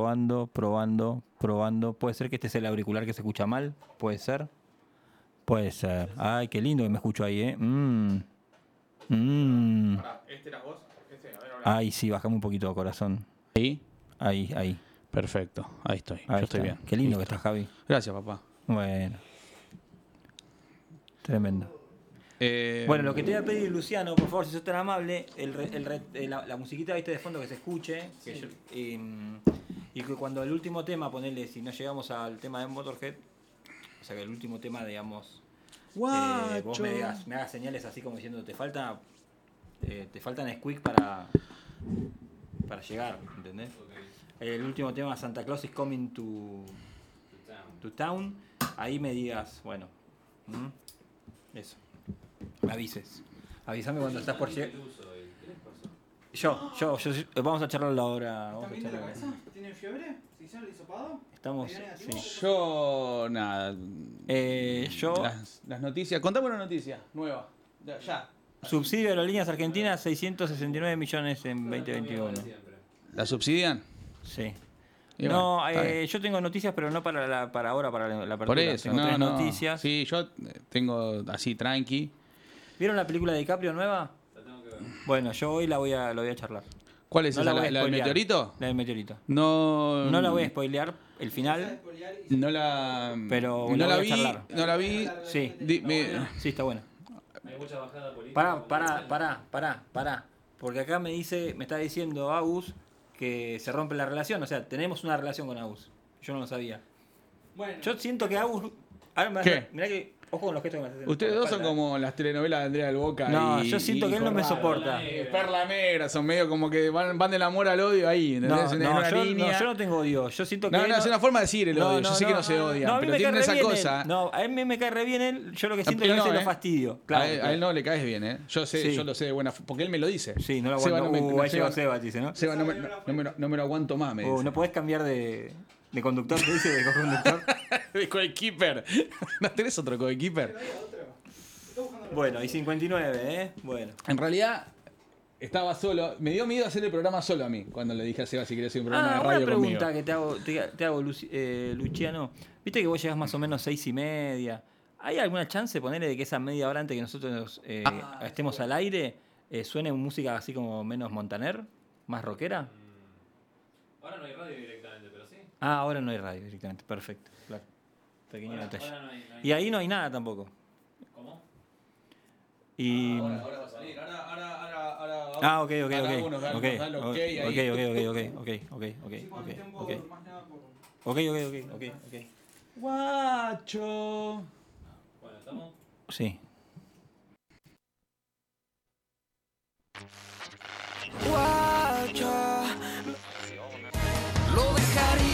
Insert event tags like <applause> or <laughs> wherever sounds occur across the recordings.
probando, probando, probando. Puede ser que este sea el auricular que se escucha mal. Puede ser. Puede ser. Ay, qué lindo que me escucho ahí, ¿eh? Mm. Mm. ¿Este eras vos? Este, a ver, Ay, sí, bajame un poquito, corazón. Ahí. Ahí, ahí. Perfecto. Ahí estoy. Ahí Yo estoy bien. Qué lindo que estás, Javi. Gracias, papá. Bueno. Tremendo. Eh, Bueno, lo que te voy a pedir, Luciano, por favor, si sos tan amable, el re- el re- eh, la, la musiquita ¿viste, de fondo que se escuche. que yo- mm, y que cuando el último tema, ponele, si no llegamos al tema de Motorhead, o sea que el último tema, digamos, eh, vos me, digas- me hagas señales así como diciendo, te falta eh, te faltan squeak para, para llegar, ¿entendés? El último tema, Santa Claus is coming to, to town. Ahí me digas, bueno, ¿mm? eso. Me avises. Avísame cuando estás por llegar. Yo, yo, yo, yo- vamos a charlarlo ahora. A ¿Están bien de la cabeza? ¿Tienen fiebre? ¿Se hicieron el hisopado? Estamos. Yo, nada. Eh, yo, Las, las noticias. Contame una noticia nueva. Ya. ya. subsidio de aerolíneas argentinas, 669 millones en 2021. ¿La subsidian? Sí. No, eh, yo tengo noticias, pero no para, la, para ahora, para la, la Por eso, tengo no, tres no. noticias. Sí, yo eh, tengo así tranqui. ¿Vieron la película de DiCaprio nueva? Bueno, yo hoy la voy a, lo voy a charlar. ¿Cuál es No esa? la ¿La, a la del meteorito? La del meteorito. No. No la voy a spoilear, el final. No la. Pero no la la voy a vi. charlar. No la vi. Sí, Di- me- sí, está buena. Pará, pará, pará, pará, pará. Porque acá me dice, me está diciendo Agus que se rompe la relación. O sea, tenemos una relación con Agus. Yo no lo sabía. Bueno, Yo siento que Agus. Ahora me ¿Qué? hace- mirá que. Ojo con los gestos que me haces. Ustedes dos son como las telenovelas de Andrea del Boca. No, y- yo siento y que él no me soporta. Perla negra, son medio como que van, van del amor al odio ahí, No, ¿entendés? En no, una yo, no, línea. yo no tengo odio. Yo siento que. No, él no, es una forma de decir el odio. yo sé que no se odian, No, a mí pero me cae tienen esa bien cosa. él. No, a mí me cae re bien él. Yo lo que siento es Él que a no, veces lo ¿eh? fastidio. Claro, a, él, a él no le caes bien, ¿eh? Yo sé, Sí. yo lo sé de buena porque él me lo dice. Sí, no lo Seba, aguanto. no me, Uh, no, Seba, Seba, dice, ¿no? Seba, no, me, no, no me, lo- no me lo aguanto más, me Uh, dice. no podés cambiar de, de conductor, ¿te dice? De conductor. <laughs> De coequiper. <laughs> ¿No tenés otro coequiper? bueno, y 59, ¿eh? Bueno. En realidad, estaba solo. Me dio miedo hacer el programa solo a mí cuando le dije a Seba si quería hacer un programa Ah, de una radio pregunta conmigo. que te hago, te, te hago eh, Luciano. Viste que vos llegás más o menos seis y media. ¿Hay alguna chance, ponerle, de que esa media hora antes que nosotros eh, Ah, estemos al aire eh, suene música así como menos Montaner? ¿Más rockera? Ahora no hay radio. Ah, ahora no hay radio directamente. Perfecto. Claro. Pequeño Ahora, detalle. ahora no hay, no hay- Y ahí no hay nada tampoco. ¿Cómo? Y... Ahora, ahora va a salir. Ahora, ahora, ahora, ahora. Ah, ok, ok, ok. uno Ok, ok ok, ahí. ok, ok, ok, ok, ok, ok, sí, ok, ok, ok. más nada por... Ok, ok, ok, ok, ok. Guacho. Bueno, estamos. Sí. Lo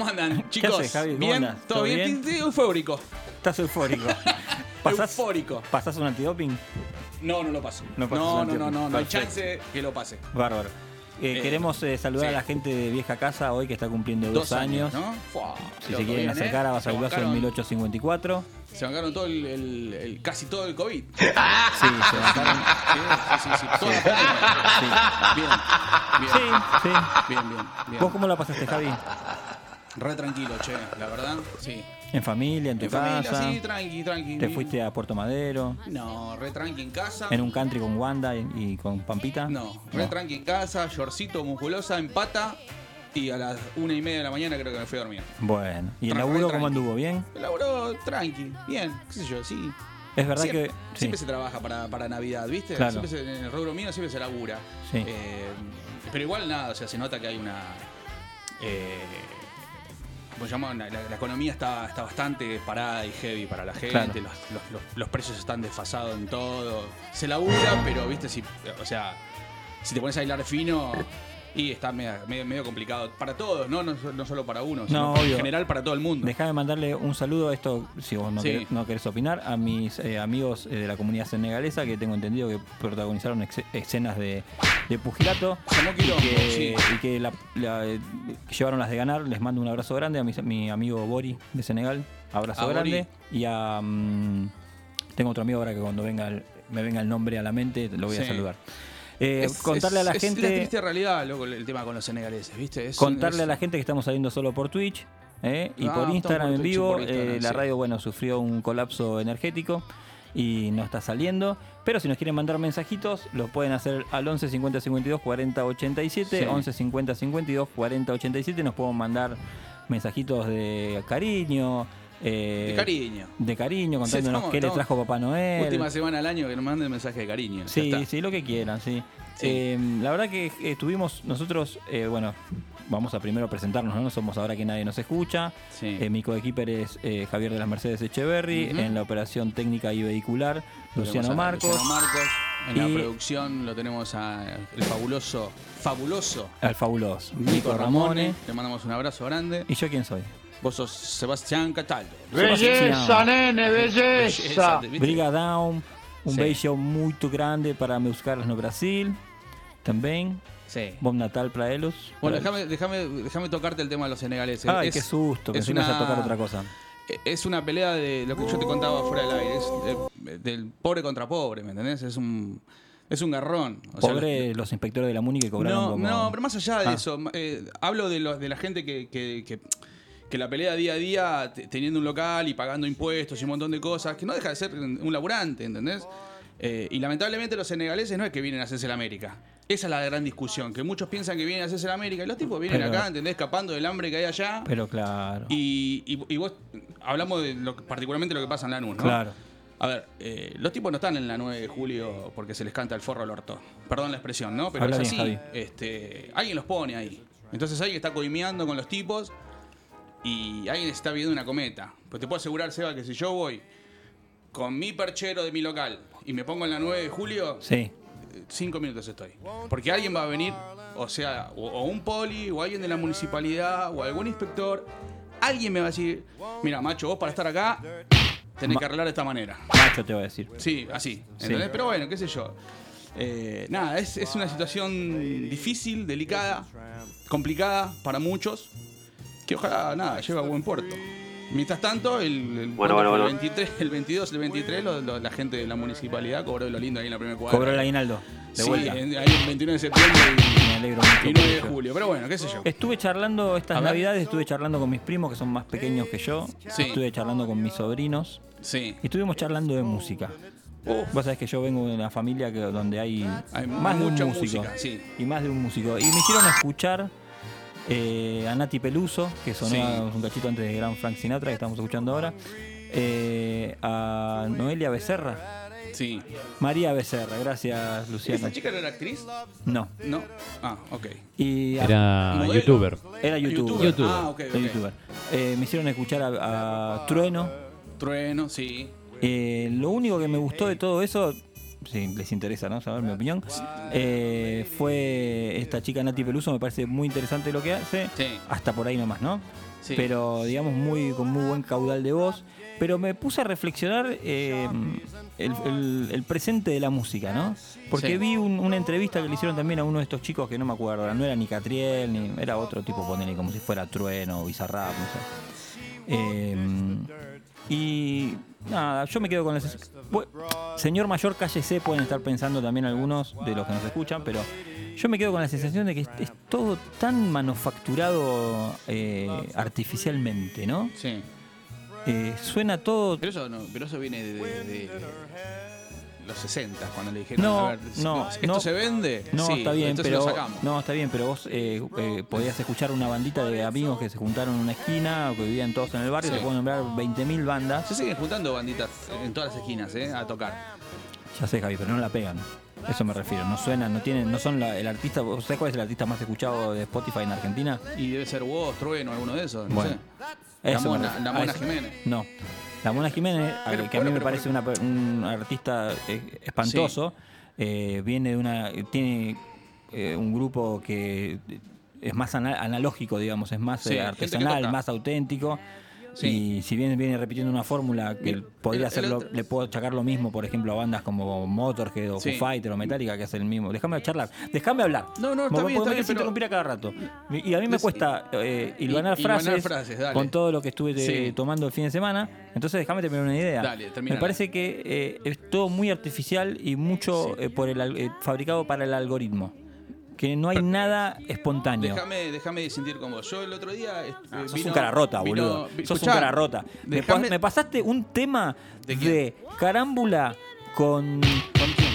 ¿Cómo andan, chicos? haces, Javi? ¿Cómo ¿Bien? ¿Todo ¿Todo bien? bien? Sí, Eufórico. Estás eufórico. <laughs> ¿Pasás, Eufórico. ¿Pasás un antidoping? No, no lo paso. No No, no, no, no, no, no hay chance que lo pase. Bárbaro. Eh, Eh, queremos eh, saludar sí. a la gente de Vieja Casa hoy que está cumpliendo dos, años. ¿no? Fua, Si se quieren acercar ¿eh? a Basavilbaso en bancaron- 1854. Se bancaron todo el, el- el- casi todo el COVID. Sí, se bajaron. Sí, sí, sí, pandemia. Bien, bien, Sí, sí. bien, bien, bien. ¿Vos cómo la pasaste, Javi? Re tranquilo, che, la verdad. Sí. ¿En familia, en tu En casa? familia, sí, tranqui, tranqui. ¿Te fuiste a Puerto Madero? No, re tranqui en casa. ¿En un country con Wanda y, y con Pampita? No, re tranqui en casa, shortcito, musculosa, empata. Y a las una y media de la mañana creo que me fui a dormir. Bueno. ¿Y el laburo cómo anduvo? ¿Bien? Me laburó tranqui, bien, qué sé yo, sí. Es verdad siempre, que. sí, siempre se trabaja para, para Navidad, ¿viste? Claro. Siempre se- en el rubro mío siempre se labura. Sí. Eh, pero igual nada, o sea, se nota que hay una. Eh, ¿cómo se llama? La, la- la economía está, está bastante parada y heavy para la gente. Claro. Los, los- los- los precios están desfasados en todo. Se labura, pero viste, si, o sea, si te pones a hilar fino. Y está medio, medio, complicado para todos, ¿no? No, no solo para uno, sino No, en general para todo el mundo. Déjame mandarle un saludo a esto, si vos no, Sí. querés, no querés opinar, a mis eh, amigos eh, de la comunidad senegalesa que tengo entendido que protagonizaron escenas de, de pugilato y que, sí. y que la- la, eh, llevaron las de ganar. Les mando un abrazo grande a mi, mi amigo Bori de Senegal, abrazo A Bori. grande. Y a. mm, tengo otro amigo ahora que cuando venga el- me venga el nombre a la mente lo voy a saludar. Eh, Es- contarle es- a la es la gente. triste realidad, loco, el tema con los senegaleses, ¿viste? Es- Contarle a la gente que estamos saliendo solo por Twitch ¿eh? y Ah, por Instagram por en Twitch y vivo. Instagram, eh, la radio, bueno, sufrió un colapso energético y no está saliendo. Pero si nos quieren mandar mensajitos, los pueden hacer al 11 50 52 40 87. Sí. 11 50 52 40 87. Nos pueden mandar mensajitos de cariño. Eh, De cariño. de cariño, contándonos estamos- qué le trajo Papá Noel. Última semana del año que nos manden mensaje de cariño. Sí, sí, lo que quieran, sí. Sí. Eh, la verdad que eh, tuvimos nosotros, eh, bueno, vamos a primero presentarnos, ¿no? Somos ahora que nadie nos escucha. Sí. Mi coequiper es Javier de las Mercedes Echeverry, en la operación técnica y vehicular, Luciano Marcos, Luciano Marcos. En la producción lo tenemos a el fabuloso, fabuloso al fabuloso Nico Nico Ramone. Ramone. Le mandamos un abrazo grande. ¿Y yo quién soy? Vos sos Sebastián Cataldo. Belleza, nene, belleza. ¿viste? Briga Down, un Sí. beijo muito grande para meus caras no Brasil. Também. Sí. Bom Natal para ellos. Bueno, déjame, déjame, déjame tocarte el tema de los senegaleses. Ay, Es- qué susto, es que ibas a una- tocar otra cosa. Es una pelea de lo que yo te contaba fuera del aire. Es del pobre contra pobre, ¿me entendés? Es un, es un garrón. O sea, Pobre los inspectores de la MUNI que cobraron No, como... no, pero más allá de Ah. eso, eh, hablo de, los de la gente que, que, que- que la pelea día a día te- teniendo un local y pagando impuestos y un montón de cosas, que no deja de ser un laburante, ¿entendés? Eh, y lamentablemente los senegaleses no es que vienen a hacerse la América. Esa es la gran discusión, que muchos piensan que vienen a hacerse la América y los tipos vienen Pero- acá, ¿entendés? Escapando del hambre que hay allá. Pero claro. Y, y- y vos, hablamos de lo, particularmente lo que pasa en Lanús, ¿no? Claro. A ver, eh, los tipos no están en la 9 de julio porque se les canta el forro al orto. Perdón la expresión, ¿no? Pero Habla es así. Este, alguien los pone ahí. Entonces alguien está coimeando con los tipos y alguien está viendo una cometa. Pues te puedo asegurar, Seba, que si yo voy con mi perchero de mi local y me pongo en la 9 de julio, Sí. cinco minutos estoy. Porque alguien va a venir, o sea, o, o un poli, o alguien de la municipalidad, o algún inspector. Alguien me va a decir, mira, macho, vos para estar acá tenés Ma- que arreglar de esta manera. Macho te voy a decir. Sí, así. Sí. ¿entendés? Pero bueno, qué sé yo. Eh, nada, es, es una situación difícil, delicada, complicada para muchos, que ojalá, nada, lleve a buen puerto. Mientras tanto, el, el, Bueno, bueno, el bueno. 23, el 22, el 23, lo- lo- la gente de la municipalidad cobró lo lindo ahí en la primera cuadra. Cobró el aguinaldo. De Sí, vuelta. en- ahí el 29 de septiembre Me alegro mucho. y, y por 9 de julio. Pero bueno, qué sé yo. Estuve charlando estas navidades, estuve charlando con mis primos que son más pequeños que yo. Sí. Estuve charlando con mis sobrinos. Sí. Y estuvimos charlando de música. Vos sabés que yo vengo de una familia que, donde hay, Hay más de un músico. música, sí. Y más de un músico. Y me hicieron escuchar eh, a Nati Peluso, que sonó Sí. un cachito antes de Gran Frank Sinatra, que estamos escuchando ahora. eh, a Noelia Becerra. Sí. María Becerra, gracias Luciano. ¿Esa chica no era actriz? No. No. Ah, ok. Y a- Era Modelo. youtuber. era youtuber. YouTuber. Ah, ok, Era ok. youtuber. Eh, me hicieron escuchar a, a Trueno. Trueno, sí. Eh, lo único que me gustó de todo eso, si les interesa, ¿no? Saber mi opinión, eh, fue esta chica Nati Peluso, me parece muy interesante lo que hace. Sí. Hasta por ahí nomás, ¿no? Sí. Pero digamos muy con muy buen caudal de voz. Pero me puse a reflexionar eh, el, el- el presente de la música, ¿no? Porque Sí. vi un- una entrevista que le hicieron también a uno de estos chicos que no me acuerdo, no era ni Catriel, ni era otro tipo, ponele, como si fuera Trueno o Bizarrap, no sé. Eh, y nada, yo me quedo con las. Bu- Señor mayor, cállese, pueden estar pensando también algunos de los que nos escuchan, pero yo me quedo con la sensación de que es, es todo tan manufacturado eh, artificialmente, ¿no? Sí. Eh, suena todo. Pero eso, no, pero eso viene de, de- de- los 60, cuando le dijeron, No, a ver, no, ¿esto no. se vende? No, Sí, está bien, pero lo sacamos. no, está bien, pero vos eh, eh, podías escuchar una bandita de amigos que se juntaron en una esquina o que vivían todos en el barrio, Sí. te puedo nombrar 20.000 bandas. Se siguen juntando banditas en todas las esquinas, ¿eh? A tocar. Ya sé, Javi, pero no la pegan. Eso me refiero, no suenan, no tienen, no son la- el artista, ¿vos ¿sabés cuál es el artista más escuchado de Spotify en Argentina? Y debe ser vos, Trueno, alguno de esos. No Bueno, sé. La Eso Mona, la Mona eso. Jiménez. No. La Mona Jiménez, a- Pero, que a mí me parece una un artista eh, espantoso, eh, viene de una. tiene eh, un grupo que es más ana- analógico, digamos, es más Sí, eh, artesanal, más auténtico. Sí. Y si bien viene repitiendo una fórmula que podría el- hacerlo, le puedo achacar lo mismo, por ejemplo, a bandas como Motorhead o Sí. Foo Fighter o Metallica que hacen el mismo. Déjame charlar, déjame hablar. No, no, está bien, está bien, pero- interrumpir a cada rato. Y a mí me cuesta eh, hilvanar frases, frases, con todo lo que estuve eh, Sí. tomando el fin de semana. Entonces déjame terminar una idea. Dale, Me parece que eh, es todo muy artificial y mucho eh, por el eh, fabricado para el algoritmo. Que no hay nada espontáneo. Déjame, déjame sentir con vos. Yo el otro día. eh, Ah, sos vino- un cara rota, boludo. Sos escuchá, un cara rota. Me, déjame- pa- me pasaste un tema ¿De de, carámbula con ¿Con quién?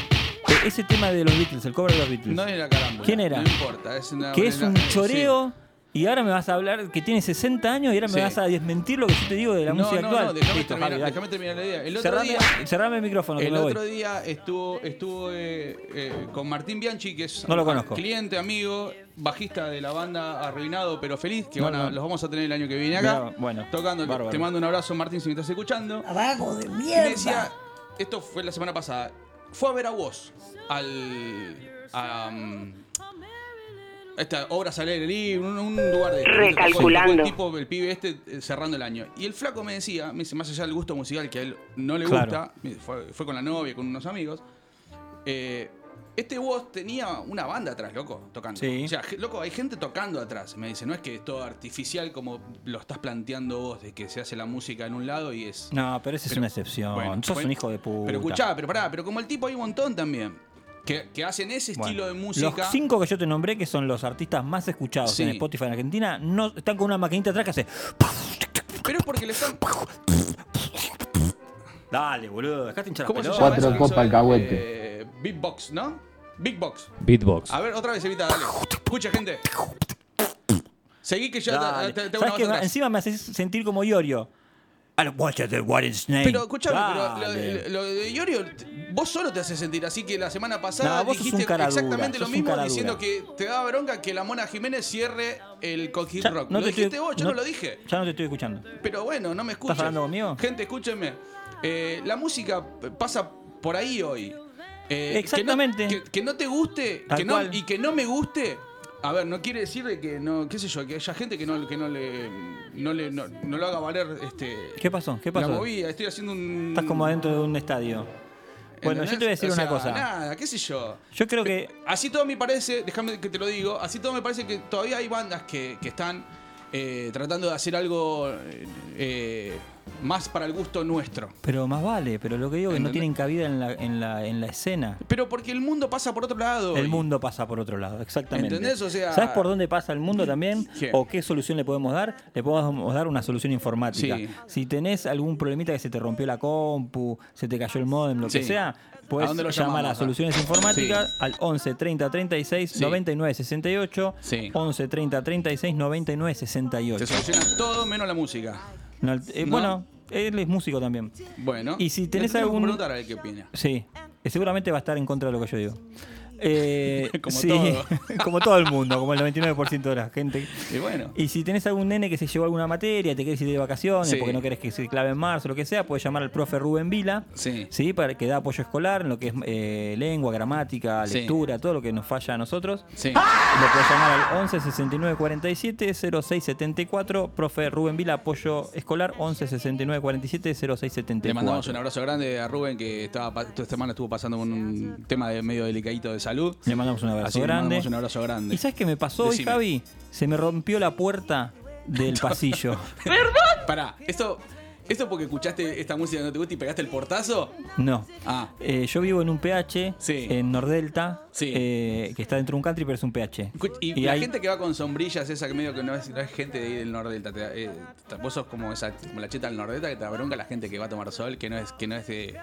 eh, ese tema de los Beatles, el cover de los Beatles. No era carámbula. ¿Quién era? No importa. Es una, que es una- un eh, choreo. Y ahora me vas a hablar que tiene 60 años y ahora me Sí. vas a desmentir lo que yo te digo de la No, música no, actual. no, déjame terminar, terminar la idea. El otro Cerrame, día. cerrame el micrófono que El me voy. otro día estuvo, estuvo eh, eh, con Martín Bianchi, que es No lo conozco. cliente, amigo, bajista de la banda Arruinado pero Feliz, que No, van a- no. los vamos a tener el año que viene acá. Mirá, bueno, tocando. bárbaro. Te mando un abrazo, Martín, si me estás escuchando. Abajo de Y mierda. decía, esto fue la semana pasada, fue a ver a vos al. a, um, esta obra al aire libre, un, un lugar de. Recalculando. El tipo, el pibe este, eh, cerrando el año. Y el flaco me decía, me dice, más allá del gusto musical que a él no le Claro. gusta, fue, fue con la novia, con unos amigos. eh, este vos tenía una banda atrás, loco, tocando. Sí. O sea, loco, hay gente tocando atrás. Me dice, no es que es todo artificial como lo estás planteando vos, de que se hace la música en un lado y es. No, pero esa es una excepción. bueno, Sos fue- un hijo de puta. Pero escuchá, pero pará, pero como el tipo hay un montón también. Que, que hacen ese Bueno, estilo de música. Los cinco que yo te nombré, que son los artistas más escuchados Sí. en Spotify en Argentina, no están con una maquinita atrás que hace. Pero es porque le están. Dale, boludo, dejate hinchar ¿Cómo se pelotas. llama Cuatro eso que copas alcahuete. eh, Big Box, ¿no? Big Box. Beatbox. A ver, otra vez, Evita, dale. Escucha, gente. Seguí que ya te, te, te ¿Sabes atrás. Encima me haces sentir como Iorio. Name. Pero escuchame, pero lo, lo de Iorio, vos solo te haces sentir así que la semana pasada No, vos sos dijiste un cara dura, exactamente lo sos un mismo cara diciendo que te daba bronca que la Mona Jiménez cierre el Ya Rock. no lo te dijiste estoy- vos, yo no, lo dije. Ya no te estoy escuchando. Pero bueno, no me escuchas. hablando conmigo? Gente, escúchenme. Eh, la música pasa por ahí hoy. Eh, Exactamente. Que no, que- que no te guste Tal que no- cual. y que no me guste. A ver, no quiere decir de que no, qué sé yo, que haya gente que no, que no le, no le, no, no lo haga valer este. ¿Qué pasó? ¿Qué La pasó? movida, estoy haciendo un. Estás como adentro de un estadio. Bueno, yo te voy a decir O una sea, cosa. Nada, qué sé yo. Yo creo que Así todo me parece, déjame que te lo digo, así todo me parece que todavía hay bandas que, que están eh, tratando de hacer algo eh, más para el gusto nuestro. Pero más vale, pero lo que digo es que no tienen cabida en la, en la, en la escena. Pero porque el mundo pasa por otro lado. El y- mundo pasa por otro lado, exactamente. ¿Entendés? O sea- ¿Sabes por dónde pasa el mundo también? ¿Qué? ¿O qué solución le podemos dar? Le podemos dar una solución informática. Sí. Si tenés algún problemita que se te rompió la compu, se te cayó el modem, lo que Sí. sea, puedes ¿A dónde lo llamar llamamos? a Soluciones Informáticas al 11 30 36 Sí. 99 68. Sí. 11 30 36 99 68. Se soluciona todo menos la música. No, eh, ¿No? Bueno, él es músico también. Bueno. Y si tenés que algún- preguntar qué opina. Sí, eh, seguramente va a estar en contra de lo que yo digo. Eh, <laughs> Como sí, todo. <laughs> como todo el mundo, como el 99% de la gente. Y bueno. Y si tenés algún nene que se llevó alguna materia, te querés ir de vacaciones, Sí. porque no querés que se clave en marzo, lo que sea, puedes llamar al profe Rubén Vila, Sí. para que da apoyo escolar en lo que es eh, lengua, gramática, Sí. lectura, todo lo que nos falla a nosotros. Sí. Lo puedes llamar al 11 69 47 06 74. Profe Rubén Vila, apoyo escolar 11 69 47 06 74. Le mandamos un abrazo grande a Rubén que estaba esta semana estuvo pasando con un tema de medio delicadito de salud. Le mandamos un abrazo Así que le grande. mandamos un abrazo grande. ¿Y sabes qué me pasó hoy, Decime. Javi? Se me rompió la puerta del <laughs> pasillo. <laughs> Pará, esto, esto porque escuchaste esta música que no te gusta y pegaste el portazo. No. Ah, Eh, yo vivo en un PH, Sí. en Nordelta, Sí. eh, que está dentro de un country, pero es un PH. Escu- y, la hay- gente que va con sombrillas, esa que medio que no es, no es gente de ahí del Nordelta. te eh, vos sos como, esa, como la cheta del Nordelta que te da bronca la gente que va a tomar sol, que no es, que no es de.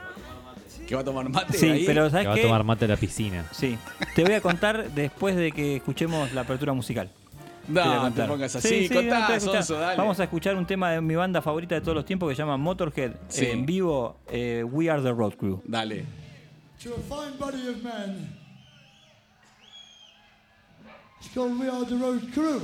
Que va a tomar mate Sí, ahí. pero Que ¿sabes va a tomar mate a la piscina. Sí, te voy a contar después de que escuchemos la apertura musical. Te No, te contar. pongas así. Sí, sí, contá, no, te voy a escuchar. Sonso, dale. Vamos a escuchar un tema de mi banda favorita de todos los tiempos que se llama Motorhead Sí. en vivo, eh, We Are the Road Crew. Dale. to a fine body of men. It's called We Are the Road Crew.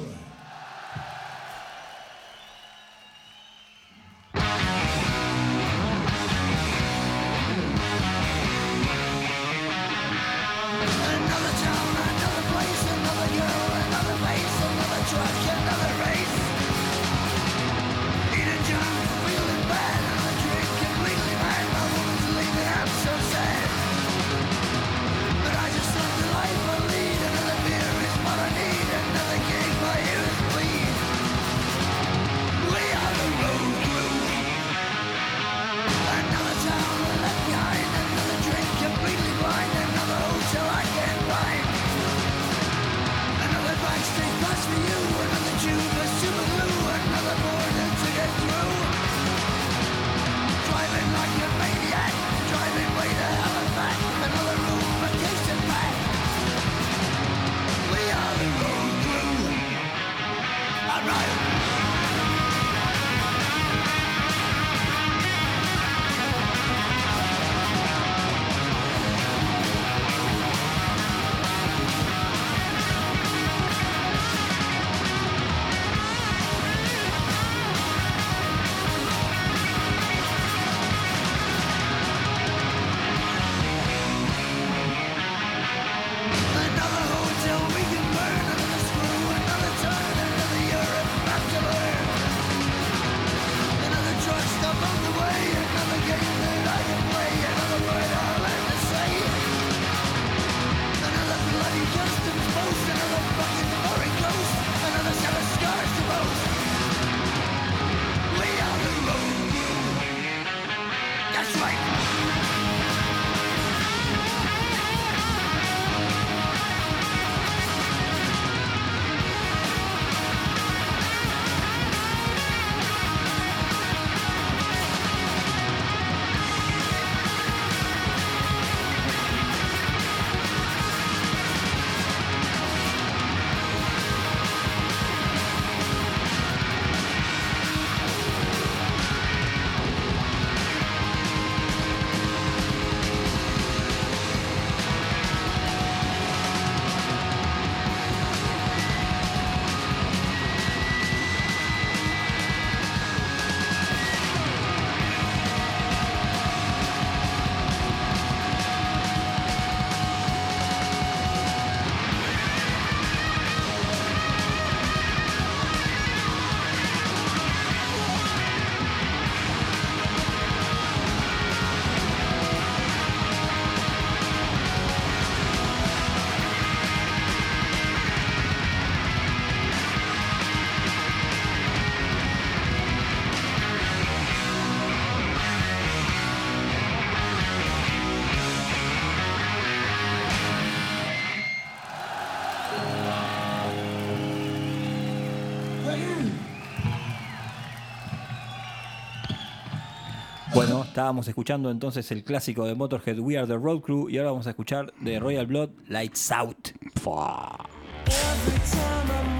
Estábamos escuchando entonces el clásico de Motorhead We Are the Road Crew y ahora vamos a escuchar de Royal Blood Lights Out. Every time I'm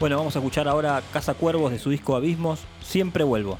Bueno, vamos a escuchar ahora Casa Cuervos de su disco Abismos, Siempre Vuelvo.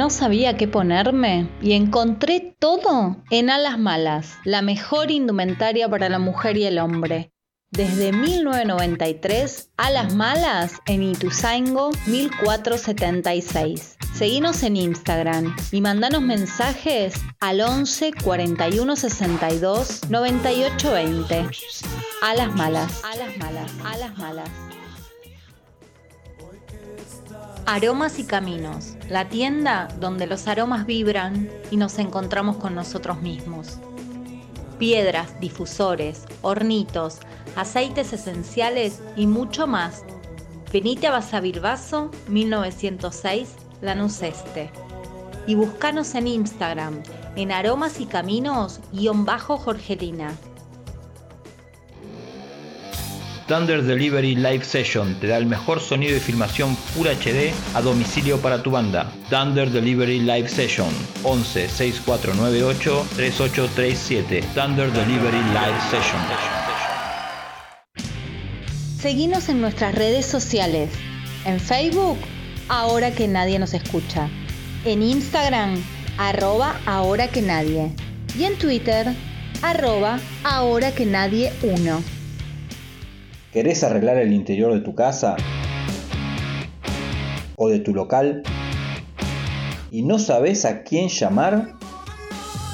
No sabía qué ponerme y encontré todo en Alas Malas, la mejor indumentaria para la mujer y el hombre. Desde 1993, Alas Malas en Ituzaingo 1476. Seguinos en Instagram y mandanos mensajes al 11 41 62 98 20. Alas Malas, Alas Malas, Alas Malas. Aromas y Caminos, la tienda donde los aromas vibran y nos encontramos con nosotros mismos. Piedras, difusores, hornitos, aceites esenciales y mucho más. Venite a Basavilbaso 1906, Lanús Este. Y buscanos en Instagram en aromas y caminos-jorgelina. Thunder Delivery Live Session te da el mejor sonido y filmación Full HD a domicilio para tu banda. Thunder Delivery Live Session 11 6498 3837. Thunder Delivery Live Session. Seguinos en nuestras redes sociales. En Facebook, ahora que nadie nos escucha. En Instagram, arroba ahora que nadie. Y en Twitter, arroba ahora que nadie 1. ¿Querés arreglar el interior de tu casa? ¿O de tu local? ¿Y no sabes a quién llamar?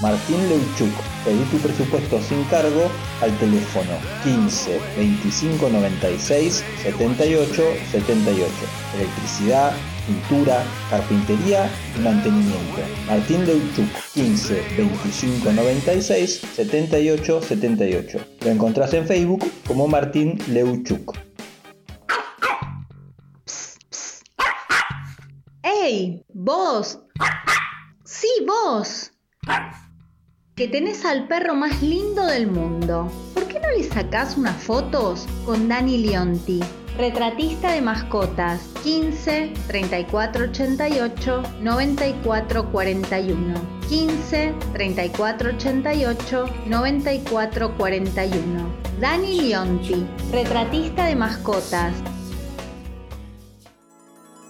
Martín Leuchuk, pedí tu presupuesto sin cargo al teléfono 15 25 96 78 78. Electricidad, pintura, carpintería y mantenimiento. Martín Leuchuk, 15 25 96 78 78. Lo encontrás en Facebook como Martín Leuchuk. ¡Ey! ¡Vos! ¡Sí, vos! Que tenés al perro más lindo del mundo. ¿Por qué no le sacás unas fotos con Dani Leonti? Retratista de mascotas 15 34 88 94 41 15 34 88 94 41 Dani Leonti, retratista de mascotas.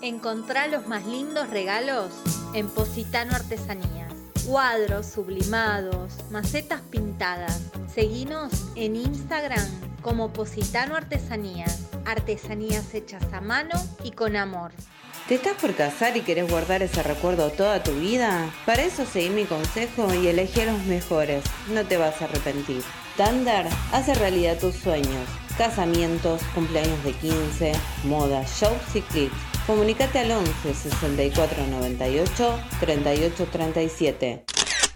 Encontrá los más lindos regalos en Positano Artesanías. Cuadros sublimados, macetas pintadas. Seguinos en Instagram como Positano Artesanías. Artesanías hechas a mano y con amor. ¿Te estás por casar y querés guardar ese recuerdo toda tu vida? Para eso seguí mi consejo y elegí a los mejores. No te vas a arrepentir. Thunder hace realidad tus sueños. Casamientos, cumpleaños de 15, moda, shows y clips. Comunicate al 11 64 98 38 37.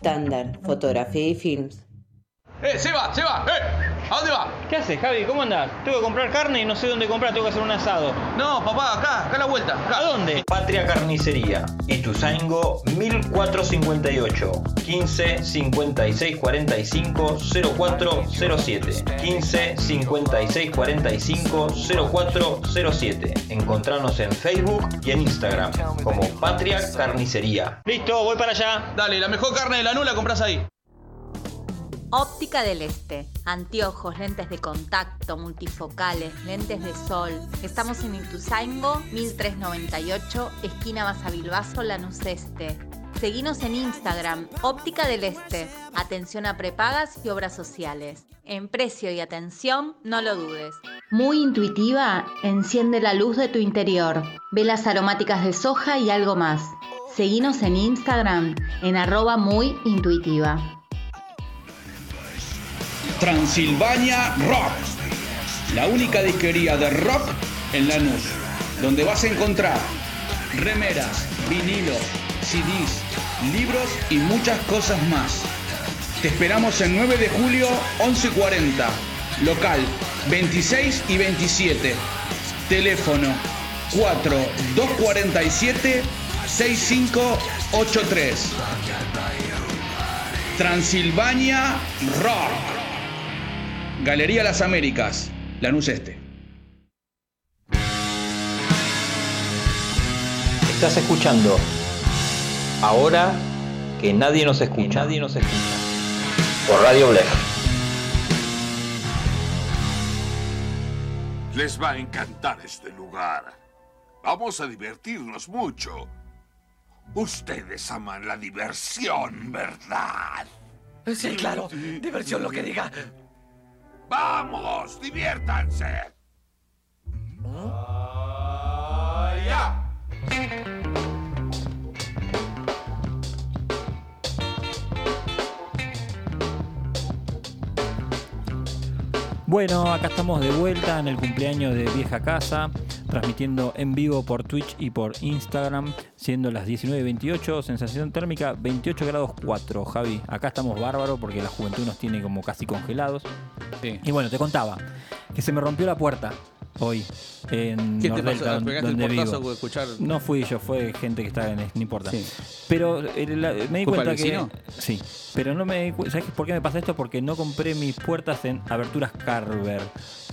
Thunder, fotografía y films. ¡Eh, se va, se va! ¡Eh! ¿A dónde va? ¿Qué haces, Javi? ¿Cómo andás? Tengo que comprar carne y no sé dónde comprar, tengo que hacer un asado. No, papá, acá, acá a la vuelta. Acá. ¿A dónde? Patria Carnicería, Ituzaingo 1458 15 56 45 0407 15 56 45 0407 Encontranos en Facebook y en Instagram como Patria Carnicería. Listo, voy para allá. Dale, la mejor carne de la nula compras ahí. Óptica del Este. Anteojos, lentes de contacto, multifocales, lentes de sol. Estamos en Ituzaingo, 1398, esquina Basavilbaso, Lanús Este. Seguinos en Instagram, Óptica del Este. Atención a prepagas y obras sociales. En precio y atención, no lo dudes. Muy intuitiva, enciende la luz de tu interior. Velas aromáticas de soja y algo más. Seguinos en Instagram, en arroba muy intuitiva. Transilvania Rock, la única disquería de rock en Lanús, donde vas a encontrar remeras, vinilos, CDs, libros y muchas cosas más. Te esperamos el 9 de julio 11:40, local 26 y 27, teléfono 4247 6583. Transilvania Rock. Galería Las Américas, Lanús Este. Estás escuchando ahora que nadie nos escucha. nadie nos escucha. Por Radio Blech. Les va a encantar este lugar. Vamos a divertirnos mucho. Ustedes aman la diversión, ¿verdad? Sí, claro. Diversión lo que diga. ¡Vamos! ¡Diviértanse! ¡Ya! Bueno, acá estamos de vuelta en el cumpleaños de Vieja Casa, transmitiendo en vivo por Twitch y por Instagram, siendo las 19.28, sensación térmica 28 grados 4, Javi. Acá estamos bárbaro porque la juventud nos tiene como casi congelados. Y bueno, te contaba que se me rompió la puerta hoy en ¿Qué te Nordelta, el donde vivo. escuchar? No fui yo, fue gente que está en... No importa. Sí. Pero eh, la- me di ¿Culpa cuenta que... Sí, pero no me ¿Sabes por qué me pasa esto? Porque no compré mis puertas en Aberturas Carver.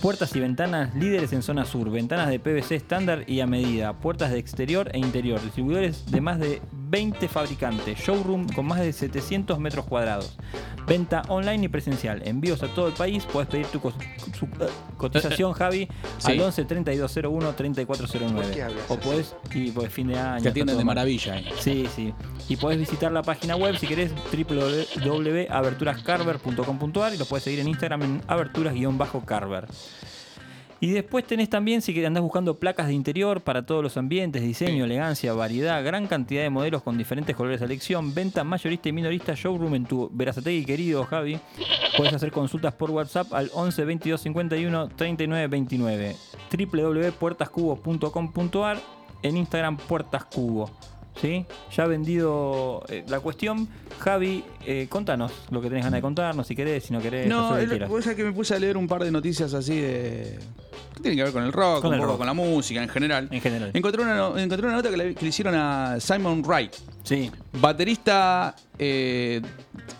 Puertas y ventanas líderes en zona sur. Ventanas de PVC estándar y a medida. Puertas de exterior e interior. Distribuidores de más de 20 fabricantes. Showroom con más de 700 metros cuadrados. Venta online y presencial. Envíos a todo el país. Puedes pedir tu cos- su- eh, cotización, Javi, Sí. al 11 3201 ¿Por qué 3409. hablas O puedes, y pues fin de año. Te atienden de maravilla ahí. Sí, sí. Y podés visitar la página web si querés www.aberturascarver.com.ar y lo puedes seguir en Instagram en aberturas-carver. Y después tenés también, si andás buscando placas de interior para todos los ambientes, diseño, elegancia, variedad, gran cantidad de modelos con diferentes colores de elección, venta mayorista y minorista, showroom en tu Verazategui querido Javi. Puedes hacer consultas por WhatsApp al 11 22 51 39 29. www.puertascubo.com.ar en Instagram Puertascubo. ¿Sí? Ya vendido eh, la cuestión. Javi, eh, contanos lo que tenés ganas de contarnos, si querés, si no querés. No, vos sabés que me puse a leer un par de noticias así de. que tienen que ver con el rock, Con un el poco rock. con la música en general. En general. Encontré una, encontré una nota que le, que le hicieron a Simon Wright. Sí. Baterista. eh,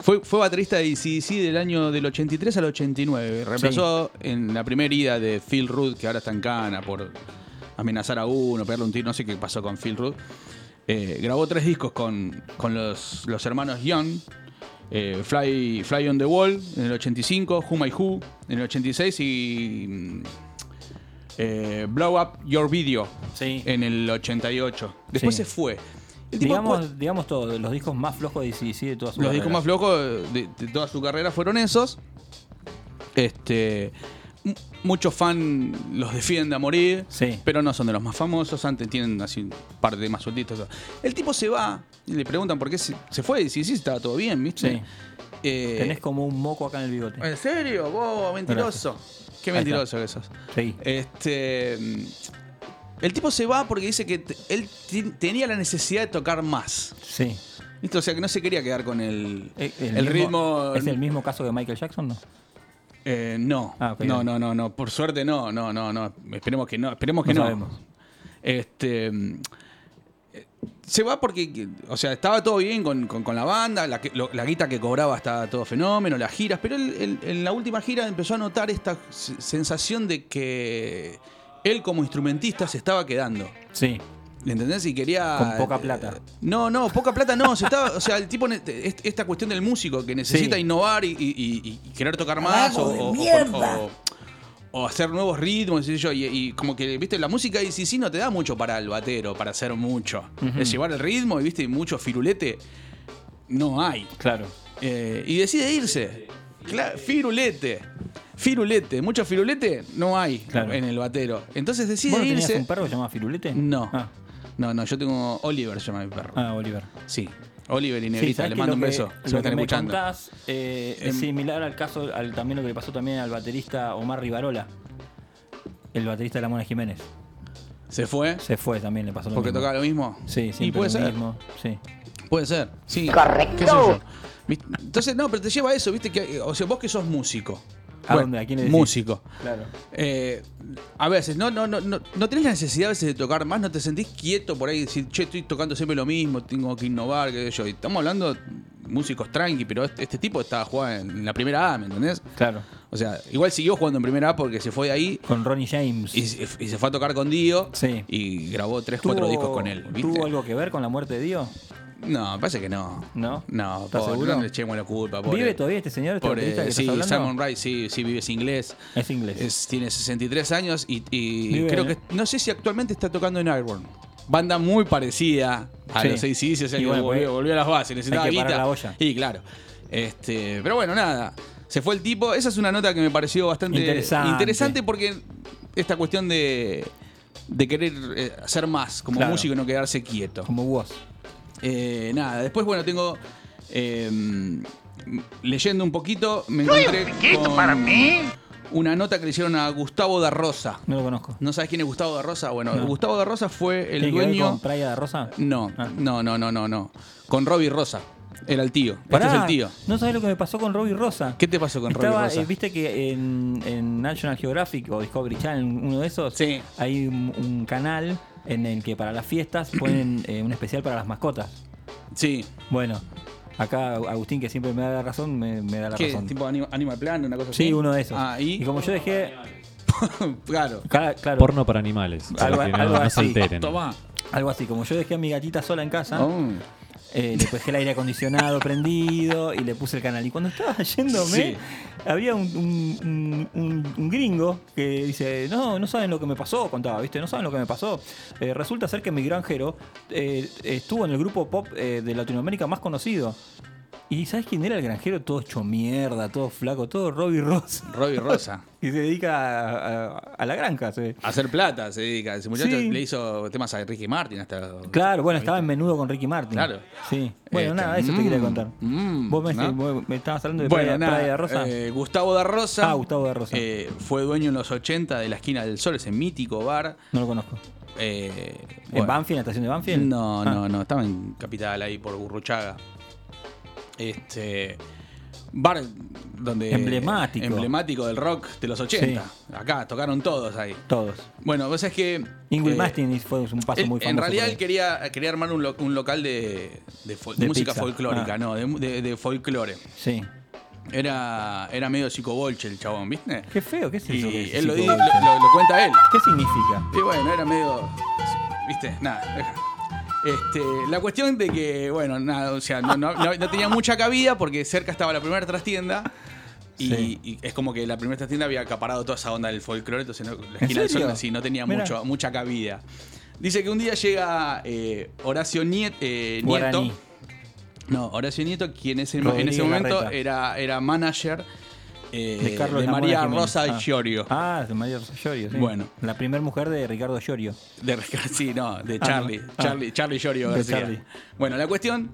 fue, fue baterista de ACDC del año del 83 al 89. Reemplazó en la primera ida de Phil Rudd, que ahora está en cana por amenazar a uno, pegarle un tiro, no sé qué pasó con Phil Rudd. Eh, grabó tres discos con, con los, los hermanos Young. eh, Fly, Fly on the Wall en el 85, Who My Who en el 86 y mm, eh, Blow Up Your Video en el 88. Después Sí. se fue. El tipo Digamos, digamos todo, los discos más flojos de ACDC de toda su los carrera. discos más flojos de, de toda su carrera fueron esos. Este. Muchos fans los defienden a morir, pero no son de los más famosos. Antes tienen así un par de más sueltitos. El tipo se va y le preguntan por qué se, se fue. Y si sí, estaba todo bien, ¿viste? Sí. Eh, Tenés como un moco acá en el bigote. ¿En serio? Vos, mentiroso. Qué mentiroso que sos. Sí. Este. El tipo se va porque dice que él tenía la necesidad de tocar más. Sí. ¿Viste? O sea que no se quería quedar con el, Eh, el, mismo- ritmo. ¿Es el mismo caso que Michael Jackson, no? Eh, no. Ah, no, no, no, no. Por suerte no, no, no, no. Esperemos que no. Esperemos que No no. sabemos. Este. Se va porque, que- o sea, estaba todo bien con, con- con la banda, la, que- lo- la guita que cobraba estaba todo fenómeno, las giras, pero él, él- en la última gira empezó a notar esta sensación de que él como instrumentista se estaba quedando. Sí. ¿Le entendés? Y quería. Con poca plata. No, no, poca plata no. Se estaba, o sea, el tipo, esta cuestión del músico que necesita Sí. innovar y, y- y- y querer tocar más o, ¡Vago de o- o- mierda! o- o hacer nuevos ritmos, yo. Y, y como que, viste, la música y sí, sí no te da mucho para el batero, para hacer mucho. Es llevar el ritmo y, viste, mucho firulete. No hay. Claro. Eh, y decide irse. Cla- firulete. Firulete. Mucho firulete no hay Claro. en el batero. Entonces decide ¿Vos no tenías irse. un perro que se llamaba Firulete? No. Ah. No, no, yo tengo Oliver, se llama mi perro. Ah, Oliver. Sí. Oliver y Sí, Negrita, ¿sabés le mando lo un que- beso. Lo Si me que están me escuchando. contás eh, es Em, similar al caso, al, también lo que le pasó también al baterista Omar Rivarola, el baterista de la Mona Jiménez. ¿Se fue? Se fue también, le pasó lo ¿Porque mismo. tocaba lo mismo? Sí, Y siempre puede lo ser. mismo. Sí. Puede ser, sí. Correcto. ¿Qué sé yo? ¿Viste? Entonces, no, pero te lleva a eso, viste que, o sea, vos que sos músico. ¿A dónde? ¿A quién le decís? Músico. Claro. Eh, a veces, no, no, no, no, no tenés la necesidad a veces de tocar más, no te sentís quieto por ahí, decir, che, estoy tocando siempre lo mismo, tengo que innovar, qué sé yo. Y estamos hablando músicos tranqui, pero este, este tipo estaba jugando en la primera A, ¿me entendés? Claro. O sea, igual siguió jugando en primera A porque se fue de ahí. Con Ronnie James. Y, se- y se fue a tocar con Dio. Sí. Y grabó tres, cuatro ¿Tuvo- discos con él. ¿viste? ¿Tuvo algo que ver con la muerte de Dio? No, parece que no. ¿No? No, ¿Estás pobre, seguro? no le echemos la culpa. ¿Vive todavía este señor, este que sí? Simon Wright, sí, sí, vive, es inglés. Es inglés. Es- tiene 63 años y, creo en- que. No sé si actualmente está tocando en Iron. Banda muy parecida a Sí. los seis o sea Y que bueno, volvió, pues, volvió a las bases, necesitaba hay que parar guita. la olla. Y claro. Este, pero bueno, nada. Se fue el tipo. Esa es una nota que me pareció bastante Interesante. interesante porque esta cuestión de, de querer eh, hacer más como Claro. músico y no quedarse quieto. Como vos. Eh, nada, después, bueno, tengo. eh, leyendo un poquito, me ¿Soy encontré. un piquito con para mí? Una nota que le hicieron a Gustavo da Rosa. No lo conozco. ¿No sabes quién es Gustavo da Rosa? Bueno, No. Gustavo da Rosa fue el ¿Tiene que ver dueño. con Playa de Rosa? No, Ah. no, no, no, no, no. Con Robbie Rosa. Era el tío. Pará, Este es el tío. No sabes lo que me pasó con Robbie Rosa. ¿Qué te pasó con Estaba, Robbie Rosa? eh, Viste que en, en National Geographic o Discovery Channel, uno de esos, hay un, un canal en el que para las fiestas ponen eh, un especial para las mascotas. Sí. Bueno, acá Agustín, que siempre me da la razón, me, me da la ¿Qué? razón. ¿Tipo Animal, Animal Planet, una cosa así? Sí, uno de esos. Ah, ¿y? como yo dejé. <laughs> claro. Ca- claro. Porno para animales. Para Algo, que no, algo no se así. alteren. Algo así, como yo dejé a mi gatita sola en casa, Oh. Eh, le dejé el aire acondicionado prendido y le puse el canal. Y cuando estaba yéndome, Sí. había un, un- un- un- un gringo que dice, no, no saben lo que me pasó, contaba, ¿viste? No saben lo que me pasó. Eh, resulta ser que mi granjero eh, estuvo en el grupo pop eh, de Latinoamérica más conocido. ¿Y sabes quién era el granjero? Todo hecho mierda, todo flaco, todo Robbie Rosa. <laughs> Robbie Rosa. <laughs> y se dedica a, a- a la granja. se. A hacer plata se dedica. Ese muchacho Sí. le hizo temas a Ricky Martin hasta. Claro, bueno, estaba en menudo con Ricky Martin. Claro. Sí. Bueno, Este, nada, eso te mm, quería contar. mm, Vos me, ¿no? vos me estabas hablando de Bueno, Playa, nada, Playa de Rosa. eh, Gustavo da Rosa. Ah, Gustavo da Rosa. eh, fue dueño en los 80 de la esquina del sol, ese mítico bar. no lo conozco. Eh, ¿En bueno. Banfield, en la estación de Banfield? No, Ah. no, no. Estaba en Capital ahí por Burruchaga. Este. Bar donde. Emblemático. Emblemático del rock de los 80. Acá tocaron todos ahí. Todos. Bueno, vos sabés que. Ingrid eh, Mastin fue un paso él- muy famoso. en realidad él quería, quería armar un, lo- un local de, de fol- de De música pizza. folclórica, Ah. no, de, folclore. Sí. Era, era medio psicobolche el chabón, ¿viste? Qué feo, ¿qué es eso? es él lo- lo- lo cuenta él. ¿Qué significa? Y bueno, era medio. ¿Viste? Nada, deja. Este, la cuestión de que, bueno, nada, o sea, no, no- no- no tenía mucha cabida porque cerca estaba la primera trastienda. Y, Sí. y es como que la primera trastienda había acaparado toda esa onda del folclore, entonces no, la ¿En esquina del sol serio? sí, no tenía Mirá. mucho, mucha cabida. Dice que un día llega eh, Horacio Niet- eh, Nieto. No, Horacio Nieto, quien ese- en Rodríguez ese momento Larreta. era, era manager eh, De Carlos de María Jiménez. Rosa Ah. Giorio. Ah, de María Rosa Llorio, sí. Bueno. La primera mujer de Ricardo Llorio. De sí, no, de Ah, Charlie. Ah. Charlie, Charlie Llorio De García. Charlie. Bueno, la cuestión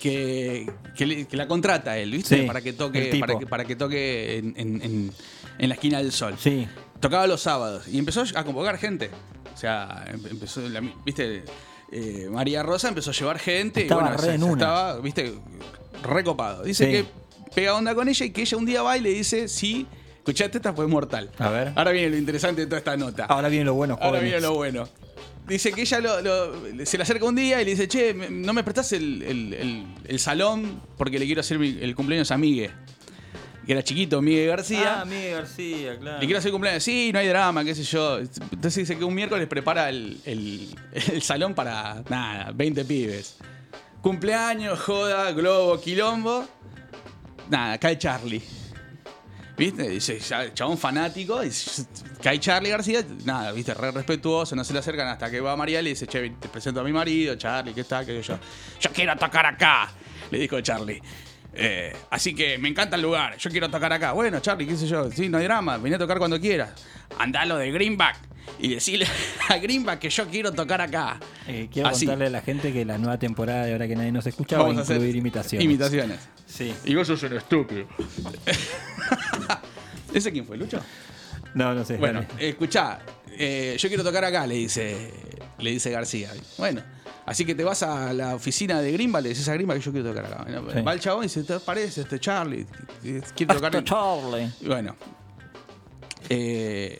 que, que, le- que la contrata él, ¿viste? Sí, para que toque, para que, para que toque en, en- en- en la esquina del sol. Sí. Tocaba los sábados y empezó a convocar gente. O sea, em- empezó, la- ¿viste? Eh, María Rosa empezó a llevar gente Estaba y bueno, re se- en una. estaba, ¿viste? Recopado. Dice Sí. que pega onda con ella y que ella un día va y le dice, sí, escuchate, esta fue mortal. A ver. Ahora viene lo interesante de toda esta nota. Ahora viene lo bueno, Ahora jóvenes. viene lo bueno. Dice que ella lo- lo- se le acerca un día y le dice, che, ¿no me prestás el, el- el- el salón? Porque le quiero hacer el cumpleaños a Migue. Que era chiquito, Migue García. Ah, Miguel García, claro. Le quiero hacer el cumpleaños. Sí, no hay drama, qué sé yo. Entonces dice que un miércoles prepara el, el- el salón para, nada, 20 pibes. Cumpleaños, joda, globo, quilombo. Nada, cae Charlie. ¿Viste? Dice, chabón fanático. y cae Charlie García. Nada, ¿viste? Re respetuoso, no se le acercan hasta que va María y le dice, che, te presento a mi marido, Charlie, ¿qué tal? ¿Qué yo? Yo quiero tocar acá, le dijo Charlie. Eh, así que me encanta el lugar, yo quiero tocar acá. Bueno, Charlie, qué sé yo, sí, no hay drama, vení a tocar cuando quieras. Andalo de Greenback y decirle <laughs> a Greenback que yo quiero tocar acá. Eh, quiero Así. contarle a la gente que la nueva temporada de ahora que nadie nos escucha va Vamos a a hacer incluir imitaciones. Imitaciones. Sí. Y vos sos un estúpido. <laughs> ¿Ese quién fue, Lucho? No, no sé. Bueno, dale. escuchá, eh, yo quiero tocar acá, le dice, le dice García. Bueno, así que te vas a la oficina de Grimba, le dices a Grimba que yo quiero tocar acá. Sí. Va el chabón y dice, ¿te parece este Charlie? Quiere tocar. Hasta Charlie. Bueno. eh,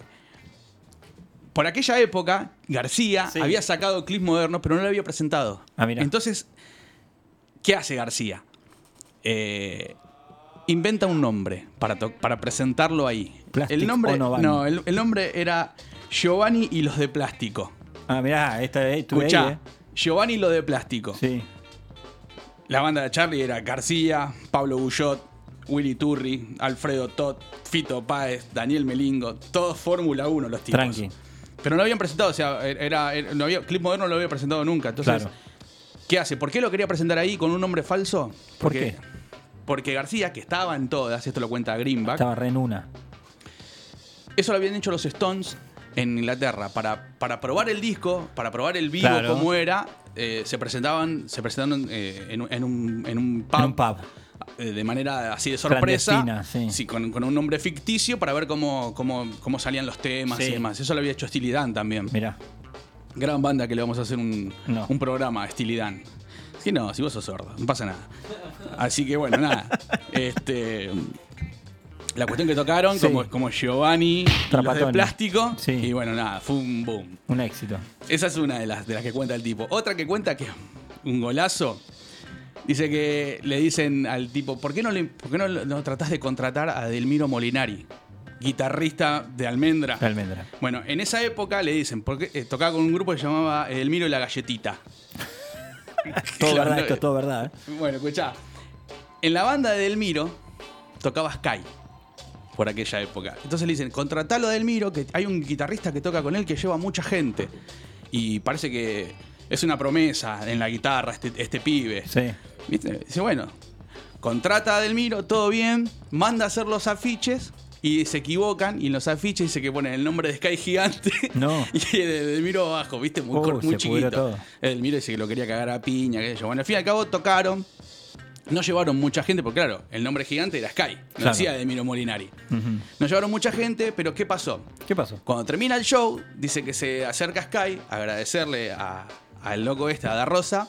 por aquella época, García Sí. había sacado clips modernos, pero no lo había presentado. Ah. Entonces, ¿qué hace García? Eh, inventa un nombre para, presentarlo ahí. Plastic el nombre, no, el, el nombre era Giovanni y los de plástico. Ah, mirá, esta Escuchá, ahí, eh. Giovanni y los de plástico. Sí. La banda de Charlie era García, Pablo Bullot, Willy Turri, Alfredo Todd, Fito Páez, Daniel Melingo, todos Fórmula 1 los tipos. Tranqui. Pero no habían presentado, o sea, era, era- no había, Clip Moderno no lo había presentado nunca. Entonces, Claro. ¿qué hace? ¿Por qué lo quería presentar ahí con un nombre falso? ¿Por Porque- qué? Porque García, que estaba en todas, esto lo cuenta Greenback, Estaba re en una. eso lo habían hecho los Stones en Inglaterra. Para, para probar el disco, para probar el vivo Claro. como era, eh, se presentaban, se presentaron eh, en, un- en un, en un pub. En un pub. eh, de manera así de sorpresa. Clandestina, sí. con, con un nombre ficticio para ver cómo, cómo, cómo salían los temas Sí. y demás. Eso lo había hecho Steely Dan también. Mirá. Gran banda que le vamos a hacer un, No. un programa a Steely Dan. Sí, no, si vos sos sordo, no pasa nada. Así que bueno, nada. <laughs> Este. La cuestión que tocaron, Sí. como, como Giovanni, los de plástico. Sí. Y bueno, nada, fue un boom. Un éxito. Esa es una de las, de las que cuenta el tipo. Otra que cuenta que un golazo. Dice que le dicen al tipo, ¿por qué no, le, por qué no, no tratás de contratar a Delmiro Molinari? Guitarrista de Almendra. De Almendra. Bueno, en esa época le dicen, porque eh, tocaba con un grupo que se llamaba Elmiro y la Galletita. <laughs> Todo Claro, verdad, no- esto es todo verdad. ¿eh? Bueno, escuchá. En la banda de Delmiro tocaba Sky por aquella época. Entonces le dicen, contratalo a Delmiro, que hay un guitarrista que toca con él que lleva mucha gente. Y parece que es una promesa en la guitarra este, este pibe. Sí. ¿Viste? Dice, bueno, contrata a Delmiro, todo bien, manda a hacer los afiches y se equivocan y en los afiches dice que ponen el nombre de Sky gigante <laughs> No. y el de Delmiro abajo, ¿viste? Muy, cor- muy chiquito. Delmiro dice que lo quería cagar a piña, qué sé yo. Bueno, al fin y al cabo tocaron. No llevaron mucha gente, porque claro, el nombre gigante era Sky, no Claro. decía Delmiro Molinari. Ujú. No llevaron mucha gente, pero ¿qué pasó? ¿Qué pasó? Cuando termina el show, dice que se acerca Sky a agradecerle a- al loco este, a Da Rosa,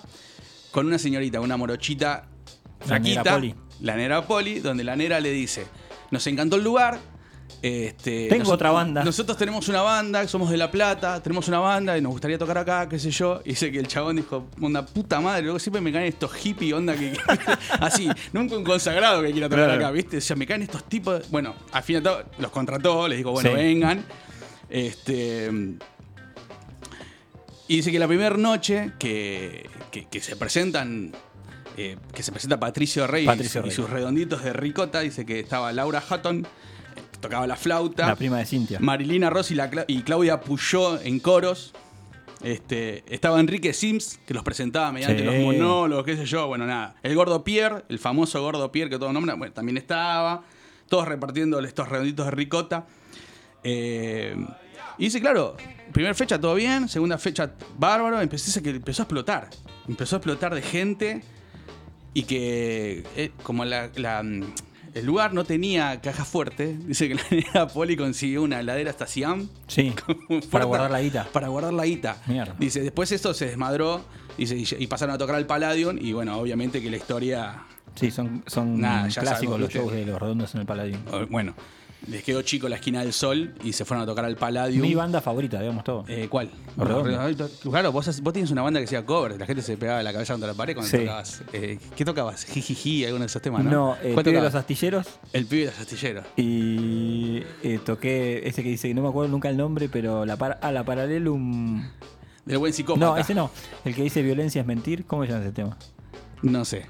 con una señorita, una morochita La nera flaquita, Poli. la nera Poli, donde la nera le dice, nos encantó el lugar. Este, Tengo otra banda. Nosotros tenemos una banda, somos de La Plata, tenemos una banda y nos gustaría tocar acá, qué sé yo. Y dice que el chabón dijo, onda puta madre, luego siempre me caen estos hippies, onda que. <laughs> así, nunca un consagrado que quiera tocar Claro. acá, ¿viste? O sea, me caen estos tipos. Bueno, al fin y al cabo los contrató, les dijo, bueno, Sí. vengan. Este. Y dice que la primera noche que, que- que se presentan. eh, que se presenta Patricio Rey, Patricio y Rey. sus redonditos de ricota, dice que estaba Laura Hutton, tocaba la flauta. La prima de Cintia. Marilina Rossi y, la Cla- y Claudia Puyó en coros. Este, estaba Enrique Sims, que los presentaba mediante Sí. los monólogos, qué sé yo. Bueno, nada. El Gordo Pierre, el famoso Gordo Pierre que todo nombra, bueno, también estaba. Todos repartiendo estos redonditos de ricota. Eh, y dice, claro, primera fecha todo bien, segunda fecha bárbaro. Empecé, que empezó a explotar. Empezó a explotar de gente y que eh, como la, la, el lugar no tenía caja fuerte, dice que la <laughs> nena Poli consiguió una heladera hasta Siam. Sí. <laughs> Para guardar la guita. Para guardar la guita. Mierda. Dice, después esto se desmadró dice, y, pasaron a tocar al Palladium y bueno, obviamente que la historia... Sí, son, son Nada, clásicos sabemos, los shows de los redondos en el Palladium. oh, Bueno, les quedó chico la esquina del sol y se fueron a tocar al Palladium. Mi banda favorita, digamos todo. Eh, ¿Cuál? Los Redondos. Claro, vos, vos tienes una banda que hacía cover, la gente se pegaba la cabeza contra la pared cuando Sí. tocabas. Eh, ¿Qué tocabas? Jijiji, alguno de esos temas, ¿no? No, eh, ¿Cuál Pibe de los astilleros El pibe de los astilleros. y eh, toqué ese que dice, no me acuerdo nunca el nombre, pero la par ah, la Paralelum... Del buen psicópata. No, ese no. El que dice violencia es mentir, ¿cómo se llama ese tema? No sé.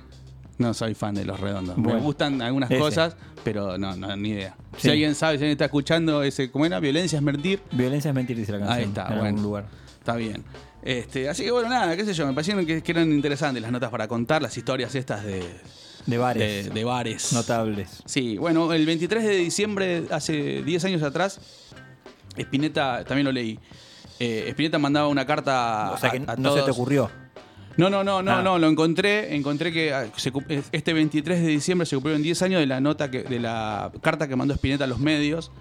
No soy fan de los redondos. Me gustan algunas ese. Si pero no, no, ni idea. Si alguien sabe, si alguien está escuchando ese, ¿cómo era? Violencia es mentir. Violencia es mentir, dice la canción. Ahí está, en bueno. algún lugar. Está bien. Este, así que bueno, nada, qué sé yo, me parecieron que, que eran interesantes las notas para contar, las historias estas de, De bares. de, de bares. Notables. Sí, bueno, el 23 de diciembre, hace 10 años atrás, Spinetta, también lo leí. Eh, Spinetta mandaba una carta O sea que a- a no se te ocurrió. No, no, no, no, Ah. no, lo encontré, encontré que ah, se este 23 de diciembre se cumplieron 10 años de la nota que, de la carta que mandó Spinetta a los medios,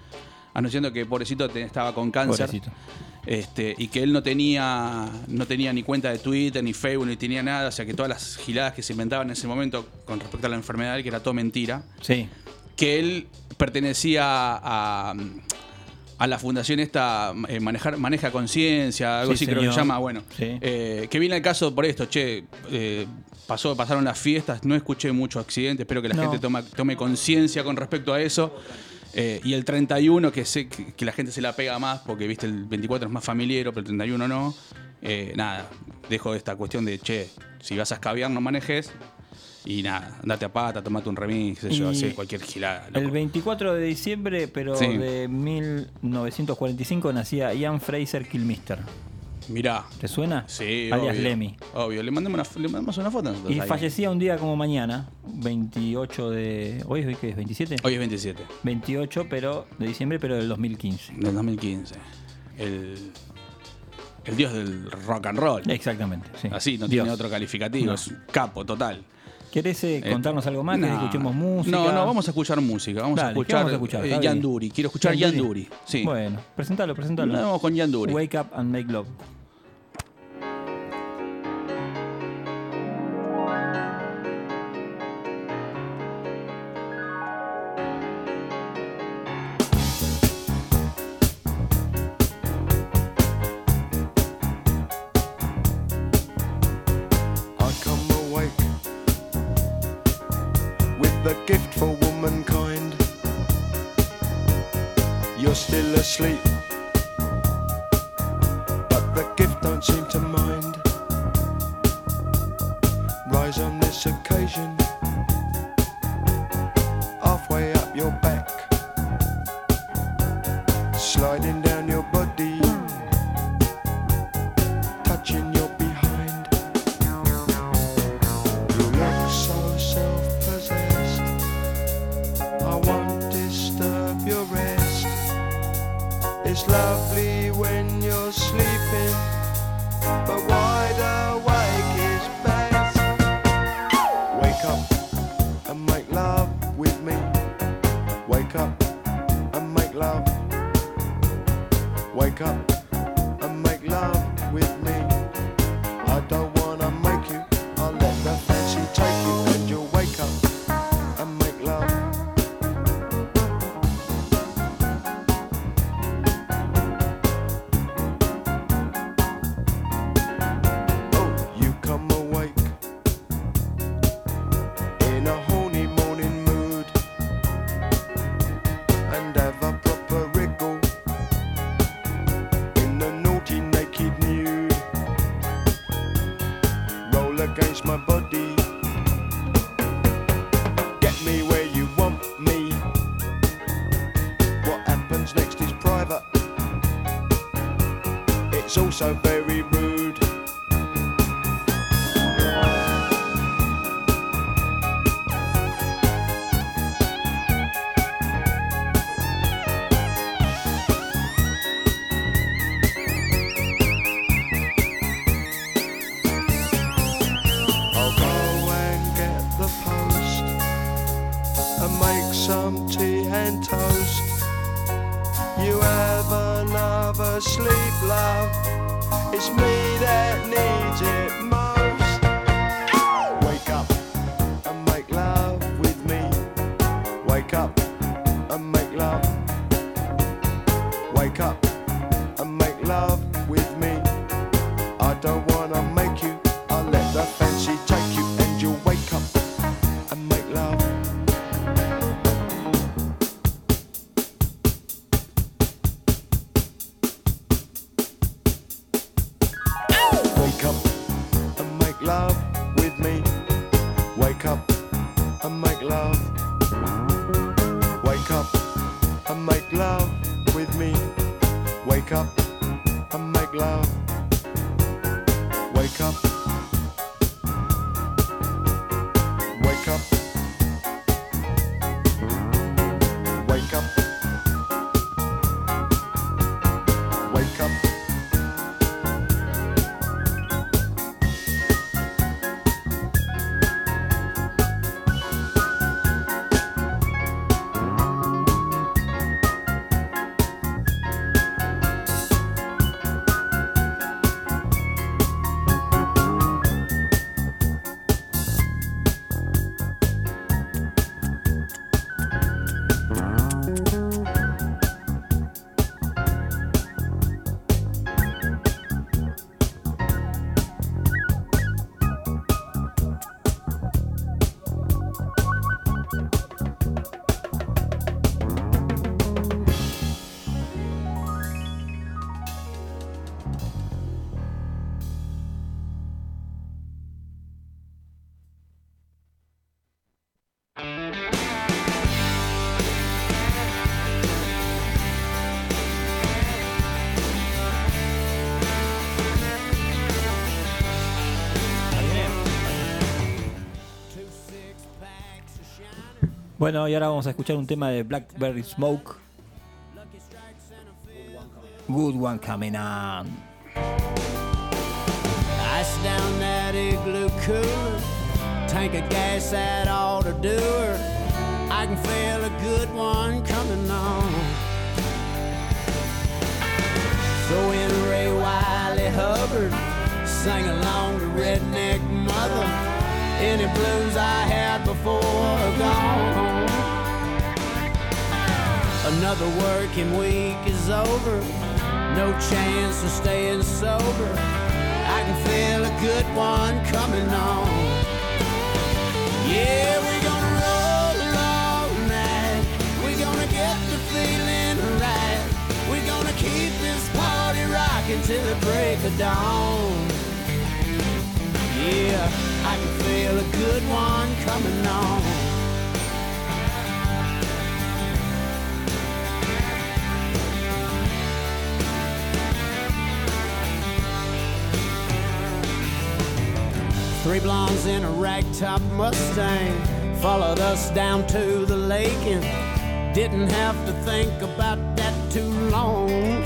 anunciando que pobrecito te- estaba con cáncer. Pobrecito. Este, y que él no tenía, no tenía ni cuenta de Twitter, ni Facebook, ni tenía nada, o sea que todas las giladas que se inventaban en ese momento con respecto a la enfermedad, que era todo mentira, Sí. que él pertenecía a, a la fundación esta, eh, manejar, maneja conciencia, algo Sí, así creo que se llama, bueno, Sí. eh, que viene el caso por esto, che, eh, pasó, pasaron las fiestas, no escuché muchos accidentes, espero que la No. gente toma- tome conciencia con respecto a eso. Y el 31, que sé que, que la gente se la pega más, porque viste, el 24 es más familiar, pero el 31 no. Nada, dejo esta cuestión de, che, si vas a escabiar, no manejes. Y nada, andate a pata, tomate un remix, qué sé yo, Y hace cualquier gilada. El loco. 24 de diciembre, pero Sí. de 1945, nacía Ian Fraser Kilmister. Mirá. ¿Te suena? Sí, Alias obvio. Lemmy. Obvio, le mandamos una, le mandamos una foto. Y ahí. fallecía un día como mañana, 28 de... ¿Hoy es, qué es? ¿27? Hoy es 27, 28 pero, de diciembre, pero del 2015. del 2015. El, el dios del rock and roll. Exactamente, sí. Así, no Dios. tiene otro calificativo, No. es un capo total. ¿Querés eh, Eh, contarnos algo más? no. ¿Querés que escuchemos música? No, no, vamos a escuchar música. Vamos a Dale, ¿qué escuchar, vamos a escuchar, eh? Yanduri. Quiero escuchar Yanduri. Yanduri. Sí. Bueno, presentalo, presentalo. Nos vamos con Yanduri. Wake up and make love. Wake up Bueno, y ahora vamos a escuchar un tema de Blackberry Smoke. Good one coming on. Ice down that igloo cooler. Tank of gas to do her. I can feel a good one coming on. Throw in Ray Wiley Hubbard. Sing along to Redneck Mother. Any blues I had before are gone. Another working week is over. No chance of staying sober. I can feel a good one coming on. Yeah, we're gonna roll all night. We're gonna get the feeling right. We're gonna keep this party rocking till the break of dawn. Yeah, I can feel a good one coming on. Three blondes in a ragtop Mustang followed us down to the lake and didn't have to think about that too long. <laughs>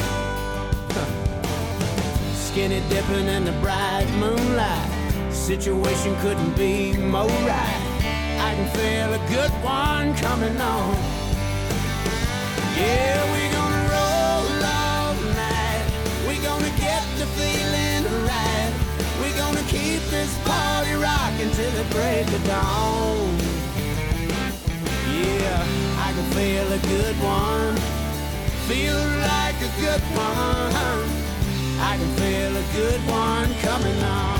Skinny dipping in the bright moonlight, situation couldn't be more right. I can feel a good one coming on. Yeah, rocking till the break of dawn. Yeah, I can feel a good one. Feel like a good one. I can feel a good one coming on.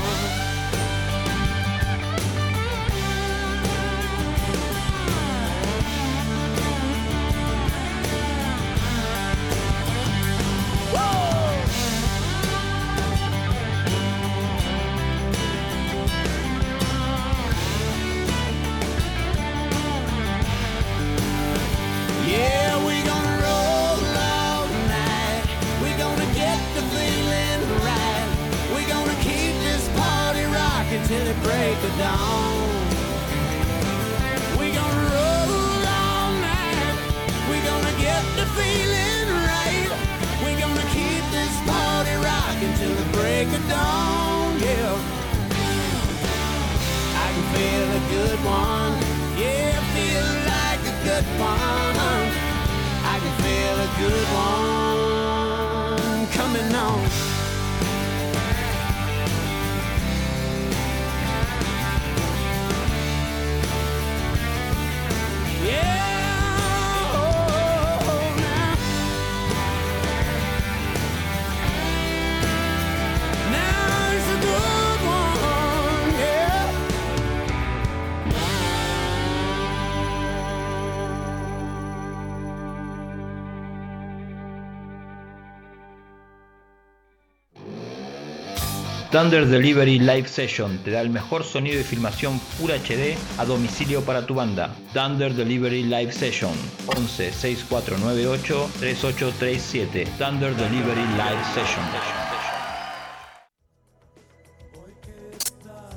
Thunder Delivery Live Session te da el mejor sonido y filmación Full HD a domicilio para tu banda. Thunder Delivery Live Session 11 6498 3837. Thunder Delivery Live Session.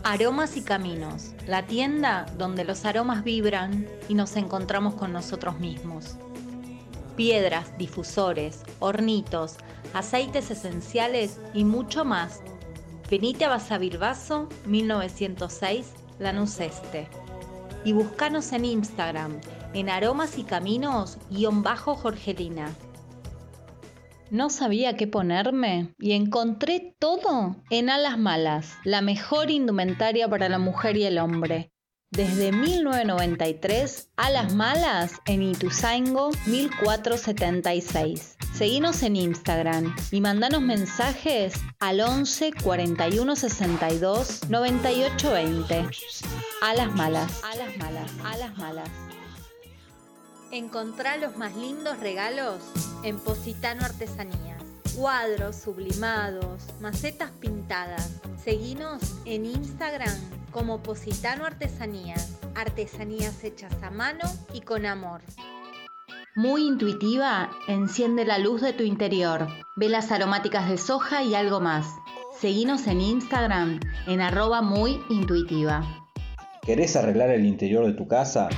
Aromas y Caminos, la tienda donde los aromas vibran y nos encontramos con nosotros mismos. Piedras, difusores, hornitos, aceites esenciales y mucho más. Venite a Basavilbaso 1906, Lanús Este. Y buscanos en Instagram en aromas y caminos bajo Jorgelina. No sabía qué ponerme y encontré todo en Alas Malas, la mejor indumentaria para la mujer y el hombre. Desde 1993, Alas Malas en Ituzaingo 1476. Seguinos en Instagram y mandanos mensajes al 11 41 62 98 20. Alas Malas, Alas Malas, Alas Malas. Encontrá los más lindos regalos en Positano Artesanías. Cuadros sublimados, macetas pintadas. Seguinos en Instagram como Positano Artesanías. Artesanías hechas a mano y con amor. Muy intuitiva, enciende la luz de tu interior. Velas aromáticas de soja y algo más. Seguinos en Instagram en arroba muy intuitiva. ¿Querés arreglar el interior de tu casa?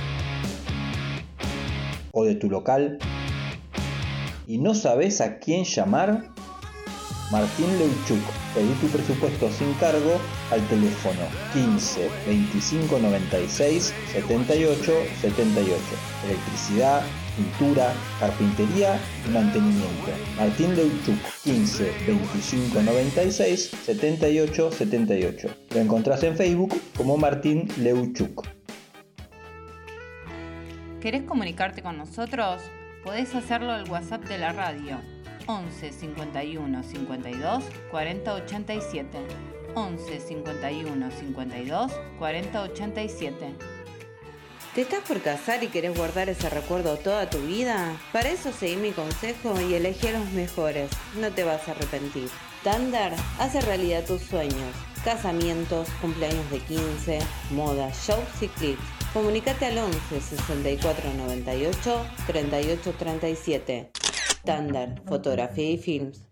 ¿O de tu local? ¿Y no sabes a quién llamar? Martín Leuchuk, pedí tu presupuesto sin cargo al teléfono 15 25 96 78 78. Electricidad, pintura, carpintería y mantenimiento. Martín Leuchuk, 15 25 96 78 78. Lo encontrás en Facebook como Martín Leuchuk. ¿Querés comunicarte con nosotros? Podés hacerlo al WhatsApp de la radio 11 51 52 40 87. 11 51 52 40 87. ¿Te estás por casar y querés guardar ese recuerdo toda tu vida? Para eso seguí mi consejo y elegí a los mejores. No te vas a arrepentir. Tandar hace realidad tus sueños. Casamientos, cumpleaños de 15, moda, shows y clips. Comunicate al 11 64 98 38 37. Tandar, fotografía y films.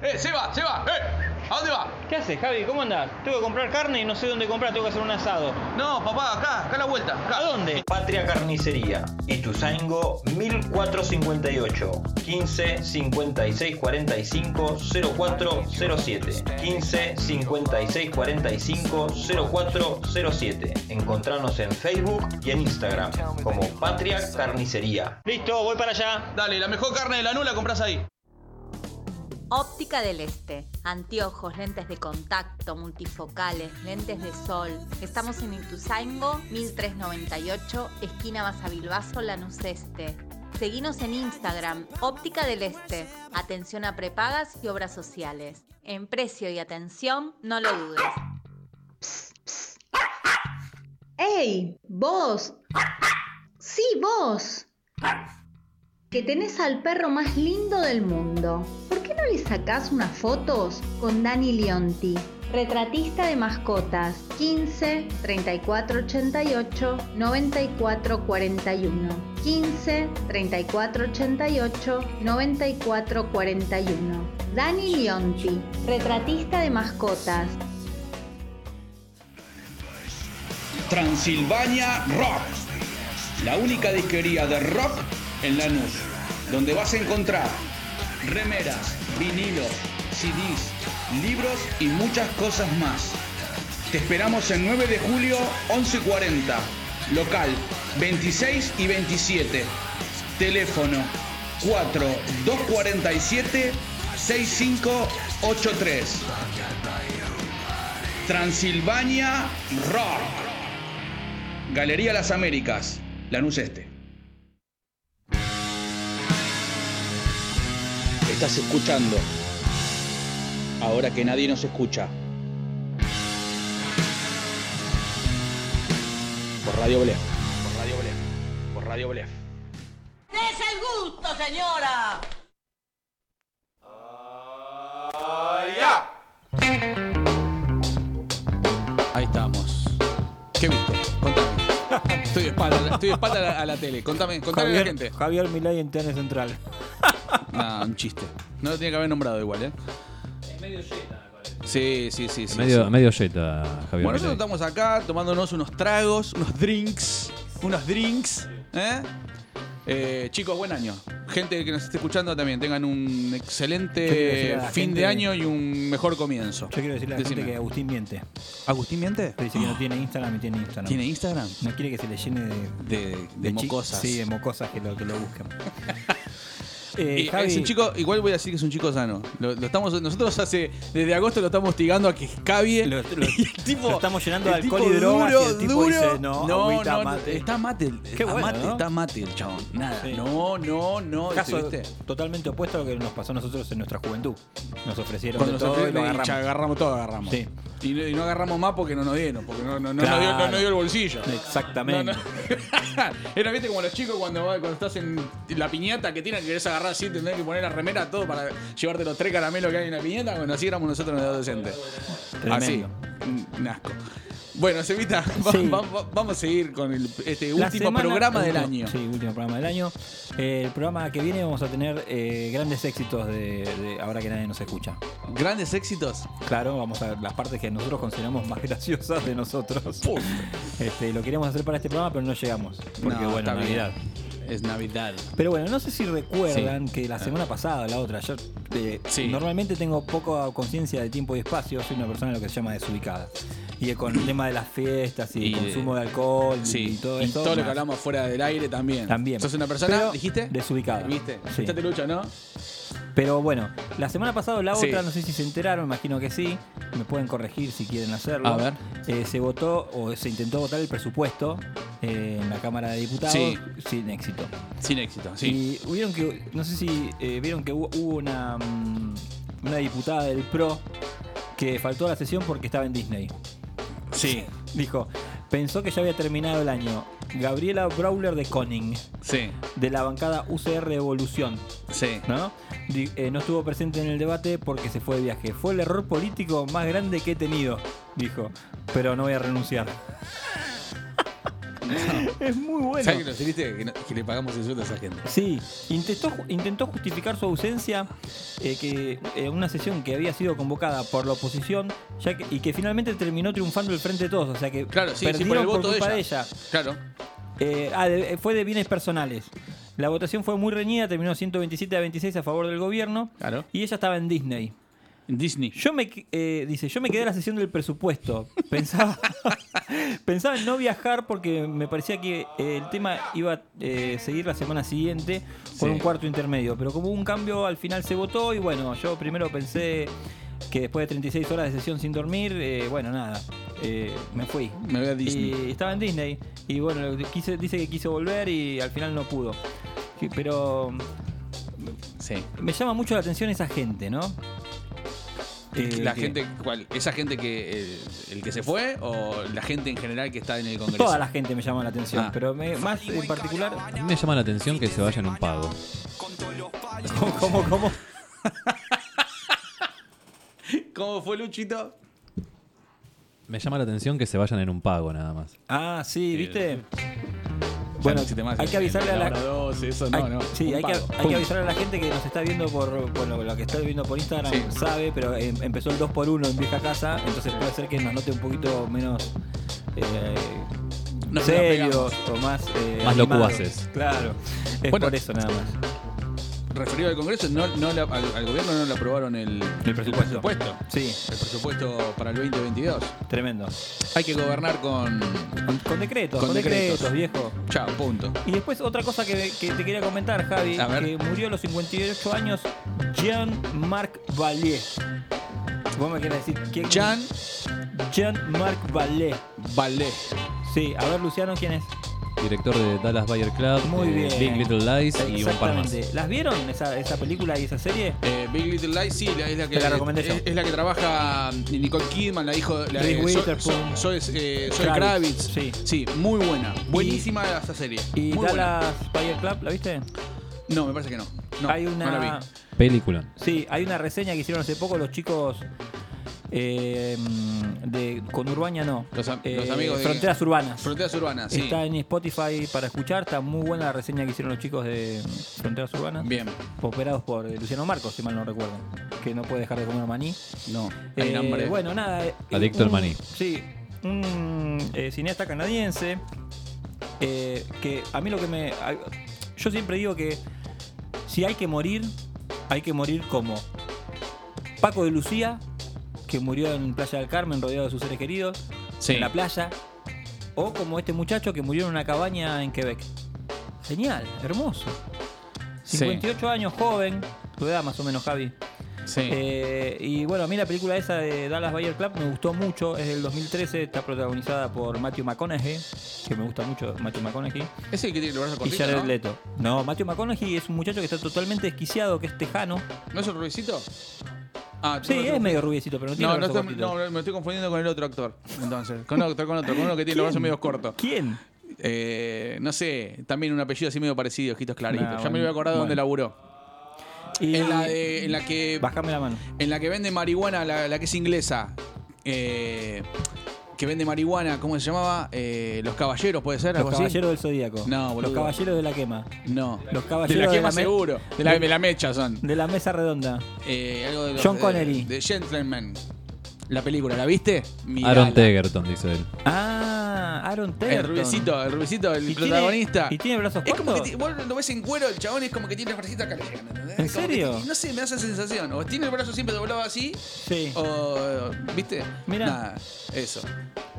¡Eh, se va, se va! ¡Eh! ¿A dónde va? ¿Qué haces, Javi? ¿Cómo andás? Tengo que comprar carne y no sé dónde comprar, tengo que hacer un asado. No, papá, acá, acá a la vuelta. Acá. ¿A dónde? Patria Carnicería, Ituzaingo 1458 15 56 45 0407 15 56 45 0407 Encontranos en Facebook y en Instagram como Patria Carnicería. Listo, voy para allá. Dale, la mejor carne de la nula compras ahí. Óptica del Este. Anteojos, lentes de contacto, multifocales, lentes de sol. Estamos en Ituzaingo, 1398, esquina Basavilbaso, Lanús Este. Seguinos en Instagram, Óptica del Este. Atención a prepagas y obras sociales. En precio y atención, no lo dudes. ¡Ey! ¡Vos! ¡Sí, vos! Que tenés al perro más lindo del mundo. ¿Por qué no le sacás unas fotos con Dani Leonti? Retratista de mascotas 15 34 88 94 41 15 34 88 94 41 Dani Leonti, retratista de mascotas Transilvania Rock, la única disquería de rock en Lanús, donde vas a encontrar remeras, vinilos, CDs, libros y muchas cosas más. Te esperamos el 9 de julio 1140, local 26 y 27, teléfono 4247 6583. Transilvania Rock. Galería Las Américas, Lanús Este. Estás escuchando. Ahora que nadie nos escucha. Por Radio Blef. Por Radio Blef. Por Radio Blef. ¡Es el gusto, señora! Ahí estamos. ¿Qué viste? Contame. Estoy de espalda, estoy de espalda a la, a la tele. Contame, contame a la Javier, gente. Javier Milei en TN Central. No, <laughs> un chiste. No lo tenía que haber nombrado igual, ¿eh? Es medio yeta, me parece. Sí, sí, sí. sí, medio, sí. medio yeta, Javier. Bueno, nosotros estamos acá tomándonos unos tragos, unos drinks, unos drinks, ¿eh? Eh, chicos, buen año. Gente que nos esté escuchando también tengan un excelente fin gente- de año y un mejor comienzo. Yo quiero decirle a la Decime. gente que Agustín miente. ¿Agustín miente? Dice que no tiene Instagram y tiene Instagram. ¿Tiene Instagram? No quiere que se le llene de, De, mocosas. Sí, de mocosas que lo, que lo buscan. <laughs> Y Eh, Javi, es un chico, igual voy a decir que es un chico sano. Lo, lo estamos, nosotros hace, desde agosto lo estamos hostigando a que escabie. Lo- lo- <laughs> y el tipo, lo estamos llenando de alcohol y drogas y duro, el tipo duro. dice, no, no, agüita, no, mate. está mate. Qué bueno, mate, ¿no? está mate el chabón. Nada. Sí. No, no, no. caso ¿viste? totalmente opuesto a lo que nos pasó a nosotros en nuestra juventud. Nos ofrecieron Cuando de nos todo y agarramos. agarramos todo, agarramos. Sí. Y, no, y no agarramos más porque no nos dieron, porque no, no, no Claro. nos, dio, no nos dio el bolsillo. Exactamente. No, no. <laughs> Era, viste, como los chicos cuando, cuando estás en la piñata que tienen que querés agarrar así, tenés que poner la remera todo para llevarte los tres caramelos que hay en la piñata. Bueno, así éramos nosotros en los adolescentes. Así. Tremendo. Un asco. Bueno, <laughs> Sí. va- va- vamos a seguir con el, este La último semana- programa del año. Sí, último programa del año. Eh, el programa que viene vamos a tener eh, grandes éxitos de, de ahora que nadie nos escucha. Grandes éxitos. Claro, vamos a ver las partes que nosotros consideramos más <laughs> graciosas de nosotros. Este, lo queríamos hacer para este programa, pero no llegamos. Porque No, bueno, está bien. Es Navidad. Pero bueno, no sé si recuerdan que la semana pasada, la otra, yo eh, Sí. normalmente tengo poca conciencia de tiempo y espacio, soy una persona lo que se llama desubicada. Y con el tema de las fiestas y, Y el consumo de alcohol Sí, y todo y todo lo que hablamos fuera del aire también. También. ¿Sos una persona, Pero dijiste? Desubicada. ¿Viste? Esta te lucha, ¿no? Pero bueno, la semana pasada la Sí. otra, no sé si se enteraron, imagino que sí. Me pueden corregir si quieren hacerlo. A ver. Eh, se votó o se intentó votar el presupuesto eh, en la Cámara de Diputados Sí. sin éxito. Sin éxito, sí. Y hubieron que, no sé si eh, vieron que hubo, hubo una, mm, una diputada del PRO que faltó a la sesión porque estaba en Disney. Sí. <laughs> Dijo, pensó que ya había terminado el año. Gabriela Brawler de Conning, Sí. de la bancada UCR Evolución. Sí. ¿no? Eh, no estuvo presente en el debate porque se fue de viaje. Fue el error político más grande que he tenido, dijo. Pero no voy a renunciar. <laughs> Es muy bueno. ¿Sabes que nos viste que, no- que le pagamos el sueldo a esa gente? Sí, intentó, intentó justificar su ausencia eh, que eh, una sesión que había sido convocada por la oposición ya que- y que finalmente terminó triunfando el frente de todos. O sea que Claro, sí, sí, perdieron por el por voto de culpa ella. Claro. Eh, ah, de- fue de bienes personales. La votación fue muy reñida, terminó 127 a 26 a favor del gobierno. Claro. Y ella estaba en Disney. Disney. Yo me, eh, dice, yo me quedé en la sesión del presupuesto. Pensaba, <laughs> pensaba en no viajar porque me parecía que eh, el tema iba a eh, seguir la semana siguiente con Sí. un cuarto intermedio. Pero como hubo un cambio, al final se votó y bueno, yo primero pensé que después de 36 horas de sesión sin dormir, eh, bueno, nada, eh, me fui. Me voy a Disney. Y estaba en Disney y bueno, quise, dice que quiso volver y al final no pudo. Pero Sí. me llama mucho la atención esa gente, ¿no? Eh, <laughs> la gente, ¿cuál? ¿Esa gente que eh, el que se fue o la gente en general que está en el Congreso? Toda la gente me llama la atención, Ah. pero me- más en particular. A mí me llama la atención que se vaya en un pago. <laughs> ¿Cómo, cómo, cómo? <laughs> ¿Cómo fue Luchito? Me llama la atención que se vayan en un pago nada más. Ah, sí, ¿viste? Ya Bueno, no existe más hay el- que avisarle a la la. hora 12, eso no, hay- no. Sí, Un hay que, hay avisarle a la gente que nos está viendo por. Bueno, lo que está viendo por Instagram Sí. sabe, pero em- empezó el 2x1 en vieja casa, entonces puede ser que nos note un poquito menos. Eh, serios o más. eh, Más locuaces. Claro. Es Bueno. por eso nada más. Referido al Congreso, no, no le- al, al gobierno no le aprobaron el, El presupuesto. presupuesto. Sí, El presupuesto para el 2022. tremendo. Hay que gobernar con. Con, con decretos, Con con, decretos, decretos. viejo. Chao, punto. Y después otra cosa que, que te quería comentar, Javi, A ver. que murió a los 58 años Jean-Marc Vallée. ¿Vos me querés decir quién? Jean Jean-Marc Vallée. Vallée. Sí, a ver, Luciano, ¿quién es? Director de Dallas Buyer Club, Muy eh, bien. Big Little Lies y un par más. Exactamente. ¿Las vieron esa, esa película y esa serie? Eh, Big Little Lies, sí, la- es la que, Te la recomendé yo. es, es la que trabaja Nicole Kidman, la hijo la Reese de Witherspoon. So- Zoe eh, Kravitz, Kravitz. sí. muy buena. Buenísima esa serie. ¿Y muy buena. Dallas Buyer Club, la viste? No, me parece que no. No, hay una, no la vi. Película. Sí, hay una reseña que hicieron hace poco los chicos eh, de con Urbania no. Los, am- Eh, los amigos de Fronteras Urbanas. Fronteras Urbanas, sí. Está en Spotify para escuchar, está muy buena la reseña que hicieron los chicos de Fronteras Urbanas. Bien. Operados por eh, Luciano Marcos, si mal no recuerdo. Que no puede dejar de comer maní. No, Eh, hay hambre. bueno, nada. eh, Adicto al maní. Sí, un eh, cineasta canadiense eh, que a mí lo que me... Yo siempre digo que si hay que morir, hay que morir como Paco de Lucía, que murió en Playa del Carmen rodeado de sus seres queridos, Sí. en la playa, o como este muchacho que murió en una cabaña en Quebec. Genial, hermoso. Sí. 58 años, joven, tu edad más o menos, Javi. Sí. Eh, y bueno, a mí la película esa de Dallas Buyer Club me gustó mucho, es del 2013, está protagonizada por Matthew McConaughey, que me gusta mucho Matthew McConaughey, Ese que tiene el brazo y cortito, Jared ¿no? Leto. No, Matthew McConaughey es un muchacho que está totalmente desquiciado, que es tejano. ¿No es el rubicito? Ah, Sí, no, es no, medio rubiecito, pero no tiene No, no, brazo estoy- cortito. no, me estoy confundiendo con el otro actor. Entonces, con otro, con otro, con uno que tiene los brazos medio cortos. ¿Quién? Eh, no sé, también un apellido así medio parecido, ojitos claritos. Nah, ya me bueno, voy a acordar de dónde bueno. laburó. Y- En la, de, en la que. Bájame la mano. En la que vende marihuana, la, la que es inglesa. Eh, que vende marihuana, ¿cómo se llamaba? Eh, los caballeros, ¿puede ser? Los ¿Algo así? caballeros del zodíaco. No, boludo. Los caballeros de la quema. No. Los De caballeros de quema la me- seguro. De la, de la mecha son. De la mesa redonda. Eh, algo de los- John de- Connery. De, Gentleman. La película, ¿la viste? Mirala. Aaron Tegerton, dice él. Ah, Aaron Taylor. El rubicito, el rubicito, el ¿Y tiene- protagonista. ¿Y tiene brazos Es como que cortos? ti- vos lo ves en cuero, el chabón es como que tiene el bracito acá. ¿En Como serio? no sé, me da esa sensación. O tiene el brazo siempre doblado así, Sí. o. ¿Viste? Mirá. Nada, eso.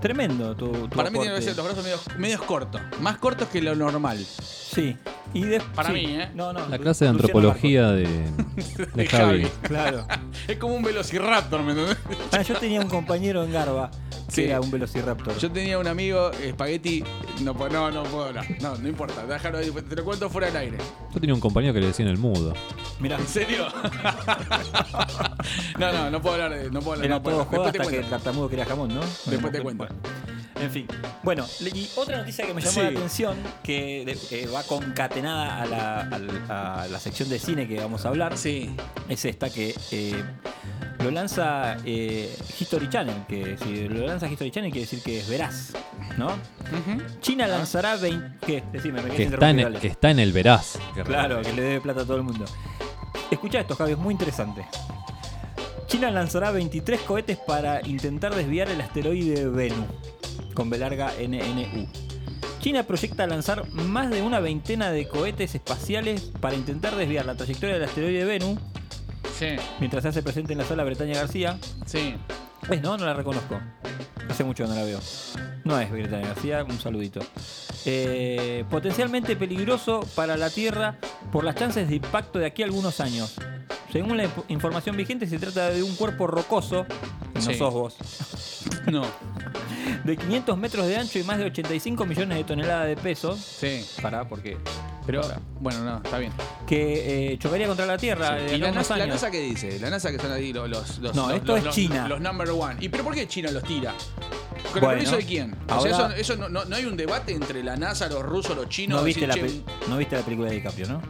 Tremendo tu, tu Para mí tiene que aporte. ser los brazos medios, medios cortos. Más cortos que lo normal. Sí. Y de- Para sí. mí, ¿eh? No, no. La clase de Luciano antropología de, <laughs> de Javi. Claro. es como un velociraptor, ¿me entendés? Ah, yo tenía un compañero en Garba que Sí. era un velociraptor. Yo tenía un amigo, Spaghetti. No, puedo- no, no puedo hablar. No, no importa. Déjalo ahí, te lo cuento fuera del aire. Yo tenía un compañero que le decían el mudo. Mirá, ¿En serio? <laughs> no, no, no puedo hablar de. No puedo hablar era no puedo. Después te que el cuento. tartamudo quería jamón, ¿no? Después te cuento. En fin. Bueno, y otra noticia que me llamó Sí. la atención, que eh, va concatenada a la, a la sección de cine que vamos a hablar, Sí. es esta que eh, lo lanza eh, History Channel, que si lo lanza History Channel quiere decir que es veraz, ¿no? China lanzará 20... ¿Qué? Decime, me Que está, en, dale. que está en el veraz. Claro, que le debe plata a todo el mundo. Escucha esto, Javi, es muy interesante. China lanzará 23 cohetes para intentar desviar el asteroide Bennu, con B larga NNU. China proyecta lanzar más de una veintena de cohetes espaciales para intentar desviar la trayectoria del asteroide Bennu Sí. Mientras se hace presente en la sala Bretaña García. Sí. Eh, no, no la reconozco. Hace mucho que no la veo. No es Bretaña García, un saludito. Eh, potencialmente peligroso para la Tierra por las chances de impacto de aquí a algunos años. Según la inf- información vigente, se trata de un cuerpo rocoso, no Sí. sos vos, No. <laughs> de 500 metros de ancho y más de 85 millones de toneladas de peso. Sí. Pará, porque. Pero, bueno, no, está bien. Que eh, chocaría contra la Tierra. Sí. ¿Y la NASA, la. NASA qué dice? La NASA que son ahí los. los, los- No, los- esto es China. Los number one. ¿Y pero por qué China los tira? ¿Con Bueno, el permiso de quién? O sea, ahora- eso, eso no, no- no hay un debate entre la NASA, los rusos, los chinos. No viste, la che, no viste la película de DiCaprio, ¿no?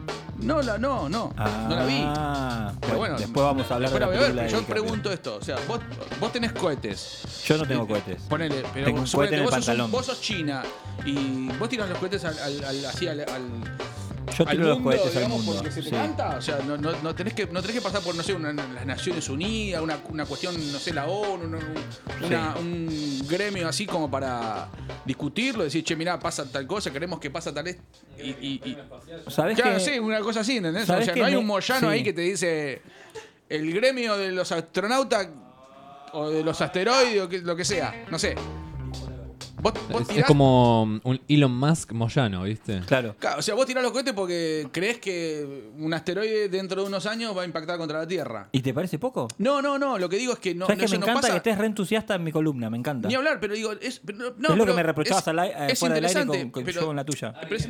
No, la, no, no. no la vi. Ah, Pero bueno, después vamos a hablar de la ver, película pero de yo DiCaprio. pregunto esto. O sea, vos, vos tenés cohetes. Yo no tengo cohetes. Ponele, pero Tengo un suponete, cohete en el vos, sos, pantalón. vos sos China y vos tirás los cohetes al, al, al- así al, al- Yo al tiro los al digamos, mundo, porque se te sí. canta. O sea, no, no, no tenés que, no tenés que pasar por, no sé, una- las Naciones Unidas, una, una cuestión, no sé, la ONU, una- un gremio así como para discutirlo, decir, che, mirá, pasa tal cosa, queremos que pasa tal... Y, y, y- ¿Sabés Claro, que- sí, una cosa así, ¿entendés? O ¿sabés sea, no hay un Moyano sí. ahí que te dice el gremio de los astronautas o de los asteroides o que- lo que sea, no sé. Vos, vos Es, como un Elon Musk moyano, ¿viste? Claro. Claro, o sea, vos tirás los cohetes porque crees que un asteroide dentro de unos años va a impactar contra la Tierra. ¿Y te parece poco? No, no, no, lo que digo es que no, ¿Sabes no, que me no encanta pasa. que estés re entusiasta en mi columna? Me encanta. Ni hablar, pero digo, es, pero no, es lo pero que me reprochabas es- al ai- eh, es fuera del aire con, con pero- yo en la tuya. pero es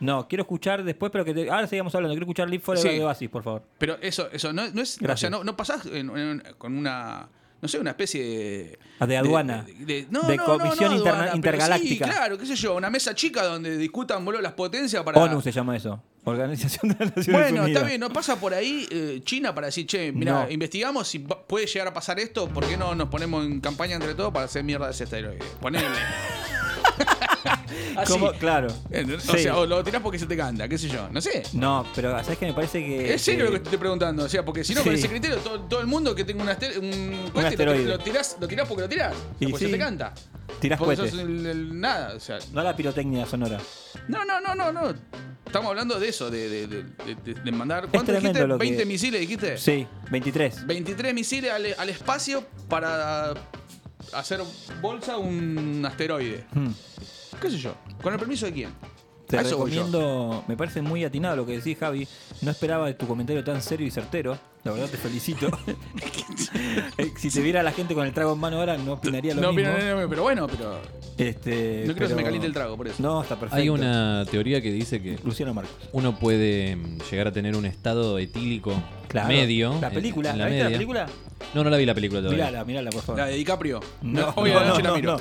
No, quiero escuchar después, pero que te- ahora seguimos hablando. Quiero escuchar Live Forever Sí. de Oasis, por favor. Pero eso, eso no, no es. O Gracias. sea, no, no pasás en- en- con una. No sé, una especie de. Ah, de aduana. De, de- no, De no, comisión no, no, interna- aduana, intergaláctica. Sí, claro, qué sé yo, una mesa chica donde discutan boludo, las potencias para. ONU se llama eso. Organización de las Naciones Bueno, Unidas. está bien, no pasa por ahí eh, China para decir, che, mira, No. investigamos si puede llegar a pasar esto, ¿por qué no nos ponemos en campaña entre todos para hacer mierda de ese asteroide? Ponele. <laughs> <laughs> Así. ¿Cómo? Claro. ¿Entendés? O Sí. sea, o lo tirás porque se te canta, qué sé yo, no sé. No, pero ¿sabes qué me parece que. Es serio que- lo que te estoy preguntando, o sea, porque si no, con Sí. ese criterio, todo, todo el mundo que tenga un, aster- un cohete, lo, asteroide. lo tirás, lo tirás porque lo tirás, Y porque sí. se te canta. Tirás Porque cohetes. sos el- el- nada, o sea. No la pirotecnia sonora. No, no, no, no, no. Estamos hablando de eso, de, de, de- de- de mandar. ¿Cuánto tremendo dijiste? lo que- ¿20 misiles dijiste? Sí, 23. 23 misiles al, al espacio para hacer bolsa un asteroide. Hmm. ¿Qué sé yo? ¿Con el permiso de quién? Te recomiendo, me parece muy atinado lo que decís, Javi. No esperaba tu comentario tan serio y certero. La verdad te felicito. <laughs> <laughs> Si te viera la gente con el trago en mano ahora, no opinaría lo No, mismo. pero, no, no, pero bueno, pero. Este, No quiero que se me caliente el trago, por eso. No, está perfecto. Hay una teoría que dice que Luciano Marcos. uno puede mm, llegar a tener un estado etílico Claro. medio. La película, en ¿la la viste la película? No, no la vi la película todavía. Mirala, mirala, por favor. La de DiCaprio. No, <laughs> Hoy a no, la noche la no, miro. no.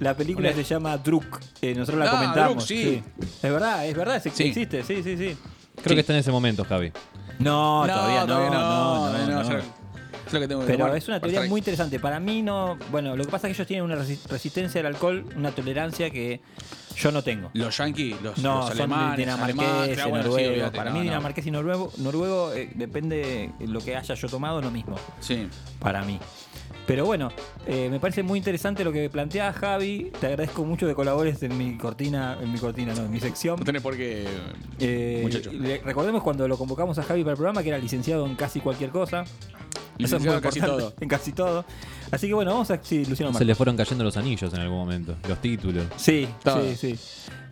La película se llama Druk. eh, nosotros la Ah, comentamos. Druk, sí. Es verdad, es verdad, Sí. existe, sí, sí, sí. Creo que está en ese momento, Javi. No, todavía no, todavía no, no, todavía no. Es lo que tengo que Pero es una teoría muy interesante. Para mí no. Bueno, lo que pasa es que ellos tienen una resi- resistencia al alcohol, una tolerancia que yo no tengo. Los yankees, los, No, los son alemanes, dinamarqueses, alemanes, claro, bueno, sí, noruegos. olvídate, Para no, mí, no. dinamarqués y noruego, noruego eh, depende de lo que haya yo tomado, lo mismo. Sí. Para mí. Pero bueno, eh, me parece muy interesante lo que plantea Javi. Te agradezco mucho que colabores en mi cortina, en mi cortina, no, en mi sección. No tenés por qué. Eh, Muchacho. recordemos cuando lo convocamos a Javi para el programa que era licenciado en casi cualquier cosa. Eso es muy casi todo. En casi todo. Así que bueno, vamos a. Sí, Luciano Se le fueron cayendo los anillos en algún momento, los títulos. Sí, Todo. sí, sí.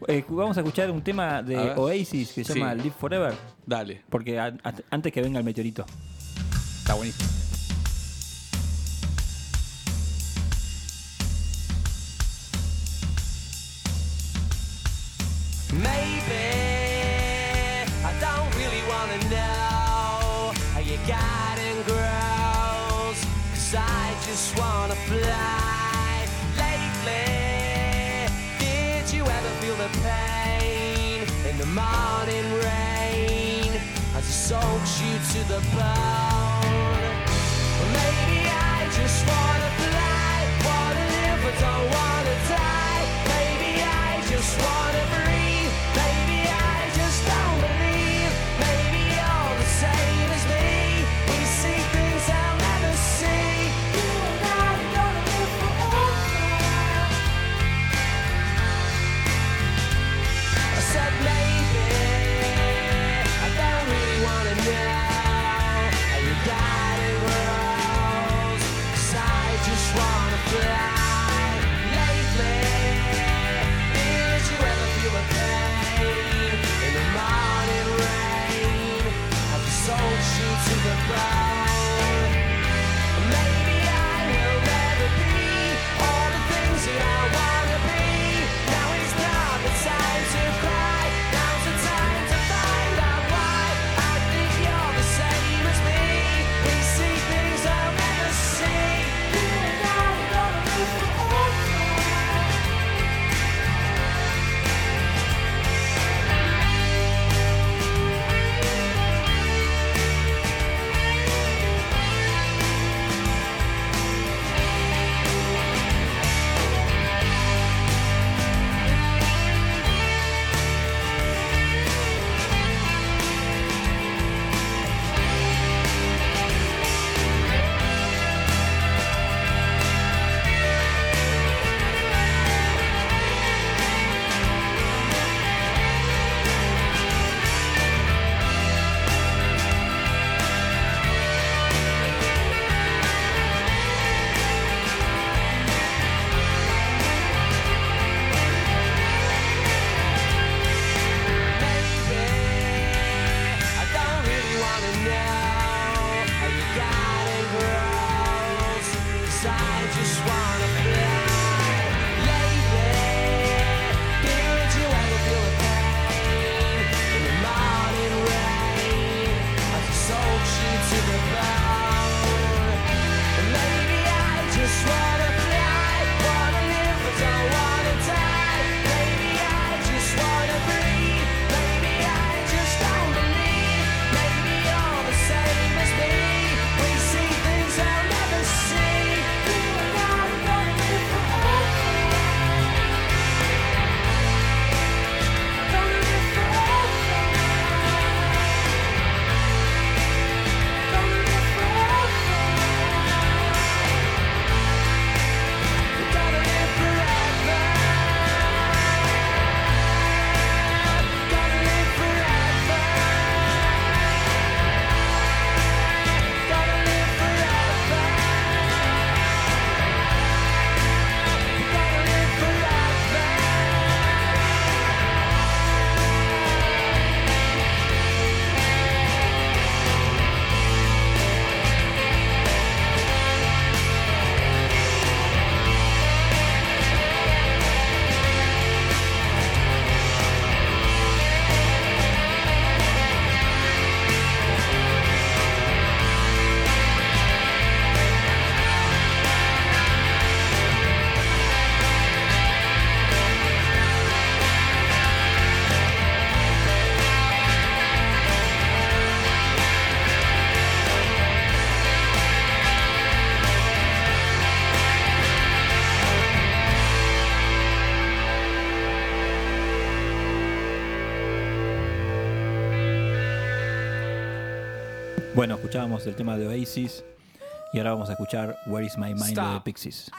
Eh, vamos a escuchar un tema de. Oasis que se llama Sí. Live Forever. Dale, Porque a- a- antes que venga el meteorito. está buenísimo. Maybe I don't really wanna know how you got in girls. Cause I just wanna fly. Lately, did you ever feel the pain in the morning rain as it soaks you to the bone? Maybe I just wanna fly, wanna live but don't wanna die. Maybe I just wanna breathe. Escuchábamos el tema de Oasis y ahora vamos a escuchar Where is My Mind de Stop. Pixies.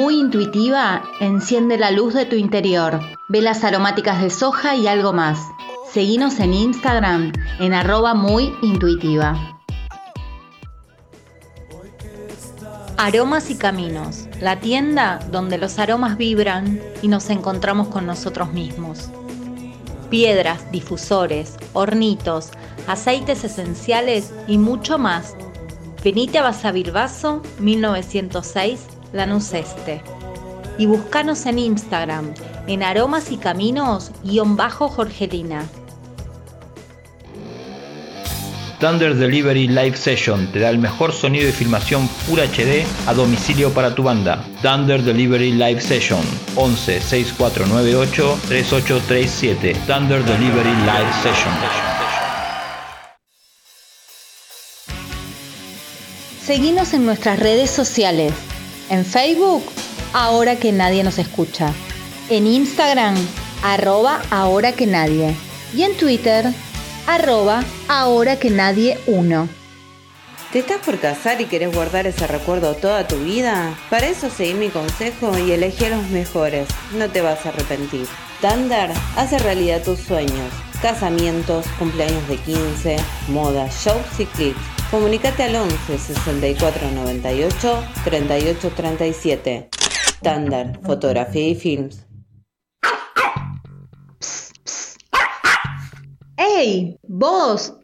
Muy intuitiva, enciende la luz de tu interior. Velas aromáticas de soja y algo más. Seguinos en Instagram en arroba muy intuitiva. Aromas y Caminos, la tienda donde los aromas vibran y nos encontramos con nosotros mismos. Piedras, difusores, hornitos, aceites esenciales y mucho más. Venite a Basavilbaso 1906 Lanús Este. Y buscanos en Instagram en aromas y caminos guion bajo Jorgelina. Thunder Delivery Live Session te da el mejor sonido y filmación Full HD a domicilio para tu banda. Thunder Delivery Live Session 11 6498 3837. Thunder Delivery Live Session. Seguinos en nuestras redes sociales. En Facebook, ahora que nadie nos escucha. En Instagram, arroba ahora que nadie. Y en Twitter, arroba ahora que nadie uno. ¿Te estás por casar y querés guardar ese recuerdo toda tu vida? Para eso seguí mi consejo y elegí a los mejores. No te vas a arrepentir. Thunder hace realidad tus sueños. Casamientos, cumpleaños de 15, moda, shows y clips. Comunicate al 11 64 98 38 37. Thunder, fotografía y films. ¡Ey! ¡Vos!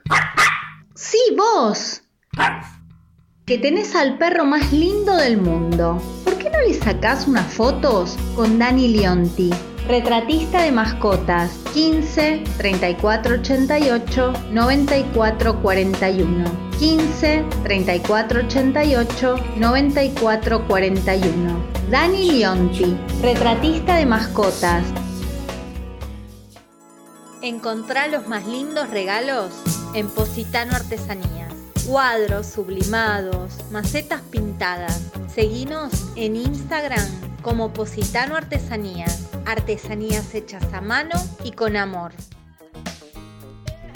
¡Sí, vos! Que tenés al perro más lindo del mundo. ¿Por qué no le sacás unas fotos con Dani Leonti? Retratista de mascotas 15 34 88 94 41 15 34 88 94 41 Dani Leonti, retratista de mascotas. Encontrá los más lindos regalos en Positano Artesanías. Cuadros sublimados, macetas pintadas. Seguinos en Instagram como Positano Artesanías. Artesanías hechas a mano y con amor.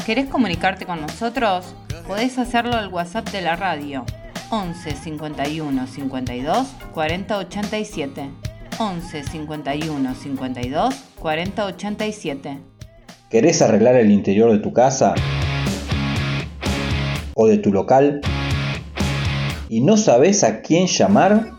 ¿Querés comunicarte con nosotros? Podés hacerlo al WhatsApp de la radio 11 51 52 40 87. 11 51 52 40 87. ¿Querés arreglar el interior de tu casa? ¿O de tu local? ¿Y no sabes a quién llamar?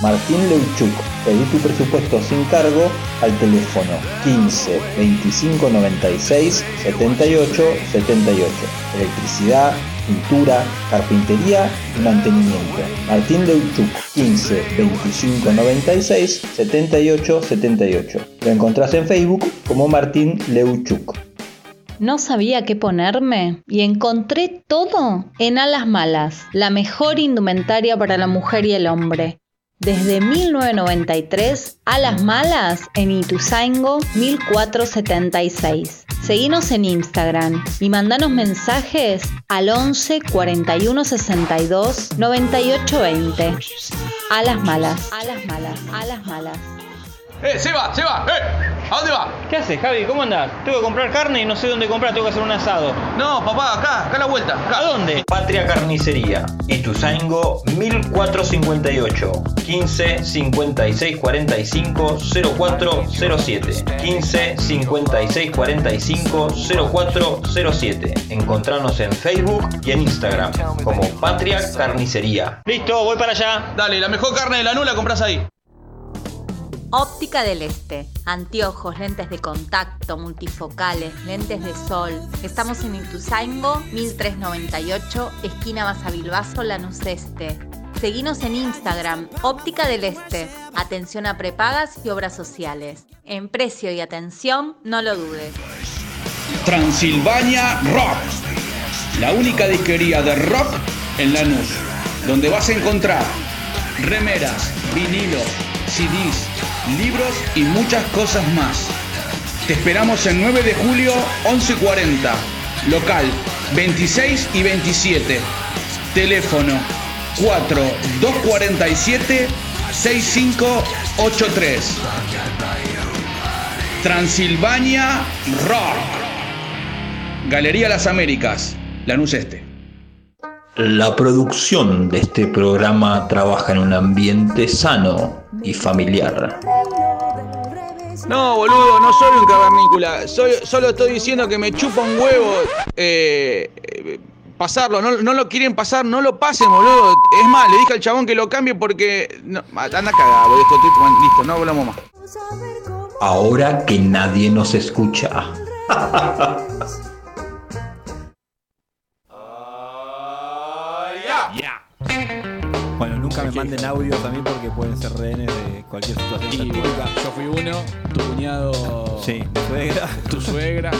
Martín Leuchuk, pedí tu presupuesto sin cargo al teléfono 15 25 96 78 78. Electricidad, pintura, carpintería y mantenimiento. Martín Leuchuk, 15 25 96 78 78. Lo encontrás en Facebook como Martín Leuchuk. No sabía qué ponerme y encontré todo en Alas Malas, la mejor indumentaria para la mujer y el hombre. Desde 1993, Alas Malas en Ituzaingo 1476. Seguinos en Instagram y mandanos mensajes al 11 41 62 98 20. Alas Malas, Alas Malas, Alas Malas. ¡Eh, se va, se va! ¡Eh! ¿A dónde va? ¿Qué haces, Javi? ¿Cómo andás? Tengo que comprar carne y no sé dónde comprar, tengo que hacer un asado. No, papá, acá, acá a la vuelta. ¿A dónde? Patria Carnicería, Ituzaingo 1458, 15 56 45 0407, 15 56 45 0407. Encontranos en Facebook y en Instagram como Patria Carnicería. Listo, voy para allá. Dale, la mejor carne de la nula compras ahí. Óptica del Este. Anteojos, lentes de contacto, multifocales, lentes de sol. Estamos en Ituzaingo, 1398, esquina Basavilbaso, Lanús Este. Seguinos en Instagram, Óptica del Este. Atención a prepagas y obras sociales. En precio y atención, no lo dudes. Transilvania Rock. La única disquería de rock en Lanús. Donde vas a encontrar remeras, vinilos, CDs, libros y muchas cosas más. Te esperamos el 9 de julio 1140, local 26 y 27. Teléfono 4247 6583. Transilvania Rock. Galería Las Américas, Lanús Este. La producción de este programa trabaja en un ambiente sano y familiar. No, boludo, no soy un cavernícola. Soy, solo estoy diciendo que me chupa un huevo eh, eh, pasarlo. No, no lo quieren pasar, no lo pasen, boludo. Es más, le dije al chabón que lo cambie porque. No, anda cagado, boludo. Estoy- bueno, listo, no hablamos más. Ahora que nadie nos escucha. <laughs> me manden audios mí porque pueden ser rehenes de cualquier situación Y satírica. yo fui uno, tu cuñado. Sí, mi suegra. Tu suegra.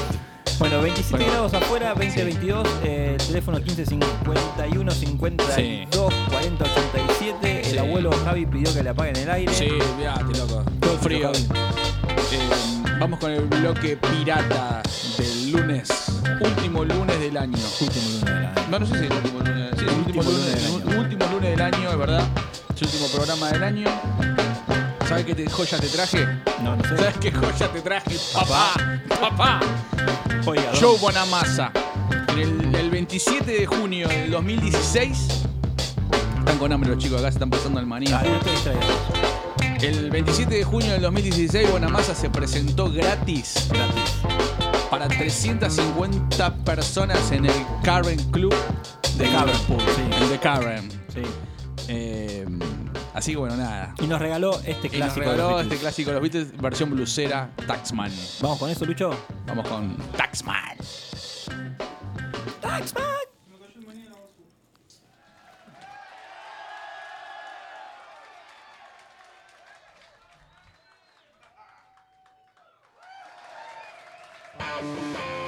Bueno, 27 Bueno. grados afuera, 20, 22, eh, el teléfono 15 51 52 40 87. El Sí. abuelo Javi pidió que le apaguen el aire. Sí, mirate, loco. Todo frío. Eh, vamos con el bloque pirata del lunes. Último lunes del año. Último lunes del año. No, no sé si es el último lunes. Sí, el último, lunes, lunes del año, es verdad. Es el último programa del año. ¿Sabes qué te- joya te traje? No, no sé. ¿Sabes qué joya te traje? Papá, papá. Oiga, Joe Bonamassa. El, el 27 de junio del 2016. Están con hambre los chicos acá, se están pasando el maní. El 27 de junio del 2016, Bonamassa se presentó gratis, para 350 personas en el Karen Club de Liverpool, el de Karen. Eh, así que bueno, nada. Y nos regaló este Y nos clásico. de los regaló Beatles. este clásico de los Beatles, versión blusera, Taxman. ¿Vamos con eso, Lucho? Vamos con Taxman. Tell you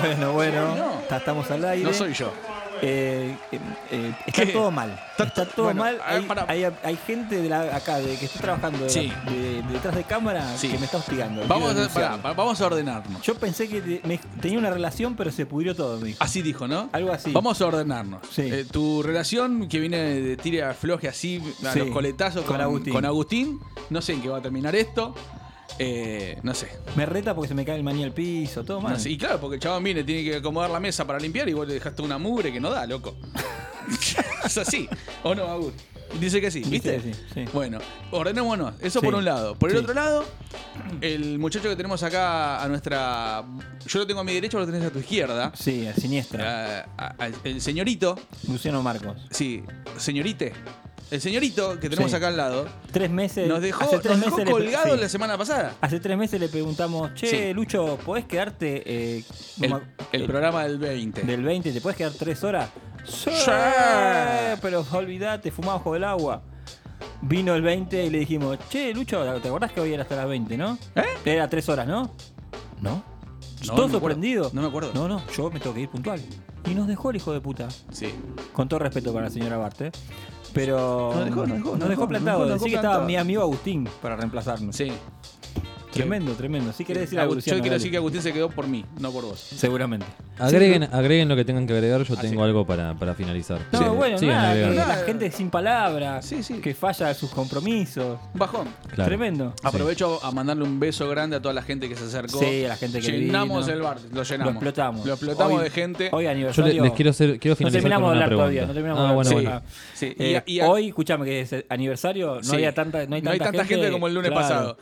Bueno, bueno. No. estamos al aire. No soy yo. Eh, eh, eh, está ¿Qué? todo mal. Está, todo bueno, mal. a Hay, hay- hay gente de la, acá de que está trabajando de- Sí. de- de detrás de cámara Sí. que me está hostigando. Vamos a, pará, vamos a ordenarnos. Yo pensé que te- me- tenía una relación, pero se pudrió todo, me dijo. Así dijo, ¿no? Algo así. Vamos a ordenarnos. Sí. Eh, tu relación que viene de tire afloje así a Sí, los coletazos con con, Agustín. con Agustín. No sé en qué va a terminar esto. Eh, no sé. Me reta porque se me cae el maní al piso, todo mal. No sé. Y claro, porque el chabón viene, tiene que acomodar la mesa para limpiar y vos le dejaste una mugre que no da, loco. <laughs> es así. ¿O no, Agus? Dice que sí, ¿viste? Dice que sí, sí. Bueno, ordenémonos. Eso Sí. por un lado. Por el otro lado, el muchacho que tenemos acá a nuestra. Yo lo tengo a mi derecha, vos lo tenés a tu izquierda. Sí, a siniestra. A- a- a- el señorito. Luciano Marcos. Sí, señorite. El señorito que tenemos Sí. acá al lado. Tres meses. Nos dejó, hace tres nos dejó meses le- colgado sí. la semana pasada. Hace tres meses le preguntamos, che, Sí. Lucho, ¿podés quedarte eh, El, programa del 20. del 20? ¿Te puedes quedar tres horas? Sí, pero olvidate, fumaba bajo el agua. Vino el 20 y le dijimos, che, Lucho, ¿te acordás que hoy era hasta las 20, no? ¿Eh? Era tres horas, ¿no? No. No, Todo no me acuerdo. sorprendido. No me acuerdo. No, no, yo me tengo que ir puntual. Y nos dejó el hijo de puta. Sí. Con todo respeto para la señora Barte. Pero. Nos dejó, nos dejó, plantado. nos dejó Decí que estaba mi amigo Agustín para reemplazarnos. Sí. Tremendo, tremendo. Sí querés decir algo, Agus- Luciano, Yo quiero dale. decir que Agustín se quedó por mí, no por vos. Seguramente. Agreguen, agreguen lo que tengan que agregar, yo tengo algo para, para finalizar. No, Sí. bueno, Sigan nada, que agregando. la gente sin palabras, Sí, sí. que falla sus compromisos. Bajón. Claro. Tremendo. Aprovecho a mandarle un beso grande a toda la gente que se acercó. Sí, a la gente que Llenamos vino. el bar, lo llenamos. Lo explotamos. Lo explotamos Hoy- de gente. Hoy Yo aniversario. le- les quiero hacer quiero No finalizar terminamos con de una hablar pregunta. todavía. No terminamos ah, bueno, hablar. bueno. Sí, Eh, y a- y a- hoy, escuchame que es aniversario, no Sí. había tanta, no hay No hay tanta, tanta gente como el lunes claro. pasado.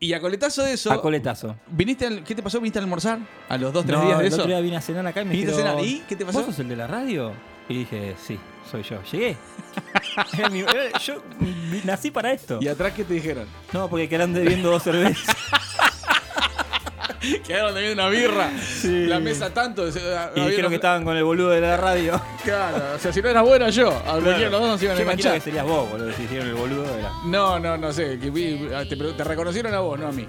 Y a coletazo de eso. A coletazo. ¿Viniste al- ¿Qué te pasó? ¿Viniste a almorzar? ¿A los dos, tres No, días de el eso? otro día vine a cenar acá y me ¿Viniste a cenar? ¿Y qué te pasó? ¿Vos sos el de la radio? Y dije, sí, soy yo. Llegué. <laughs> Yo nací para esto. ¿Y atrás qué te dijeron? No, porque quedan debiendo dos cervezas. <laughs> <laughs> Quedaron teniendo una birra. La mesa tanto. y dijeron que estaban con el boludo de la radio. <laughs> Claro, o sea, si no eras buena yo, a cualquiera de los dos nos iban a Yo enganchar. que serías vos, boludo, si hicieron el boludo. Era. No, no, no sé. que vi- te, te reconocieron a vos, no a mí.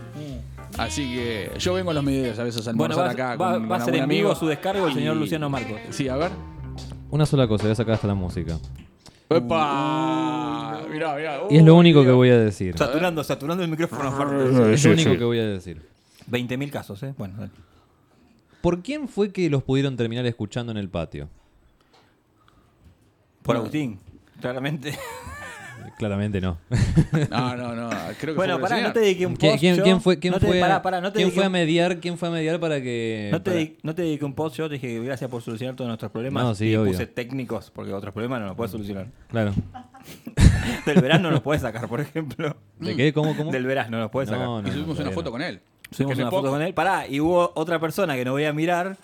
Así que yo vengo a los medios a veces a Bueno, almorzar acá. va- con, va a ser en vivo su descargo el señor Y- Luciano Marcos. Sí, a ver. Una sola cosa, voy a sacar hasta la música. ¡Epa! Mirá, mirá. Y es lo único que voy a decir. Saturando, saturando el micrófono. Es lo único que voy a decir. 20.000 casos, ¿eh? Bueno, dale. ¿Por quién fue que los pudieron terminar escuchando en el patio? Por Agustín, claramente. <laughs> Claramente no. No, no, no. Creo que Bueno, fue pará, no te dediqué un ¿Quién, post. quién- yo. quién fue, quién No te- fue, pará, pará, no te quién dediqué fue a mediar? ¿Quién fue a mediar para que No te, para- di- no te dediqué un post, yo te dije que gracias por solucionar todos nuestros problemas. No, sí, y obvio. puse técnicos, porque otros problemas no los puedes solucionar. Claro. <laughs> Del verano no los puedes sacar, por ejemplo. ¿De qué? ¿Cómo? ¿Cómo? Del verano no los puedes No, sacar. no, Y subimos una foto no. con él. Subimos una foto con él. Pará, y hubo otra persona que no voy a mirar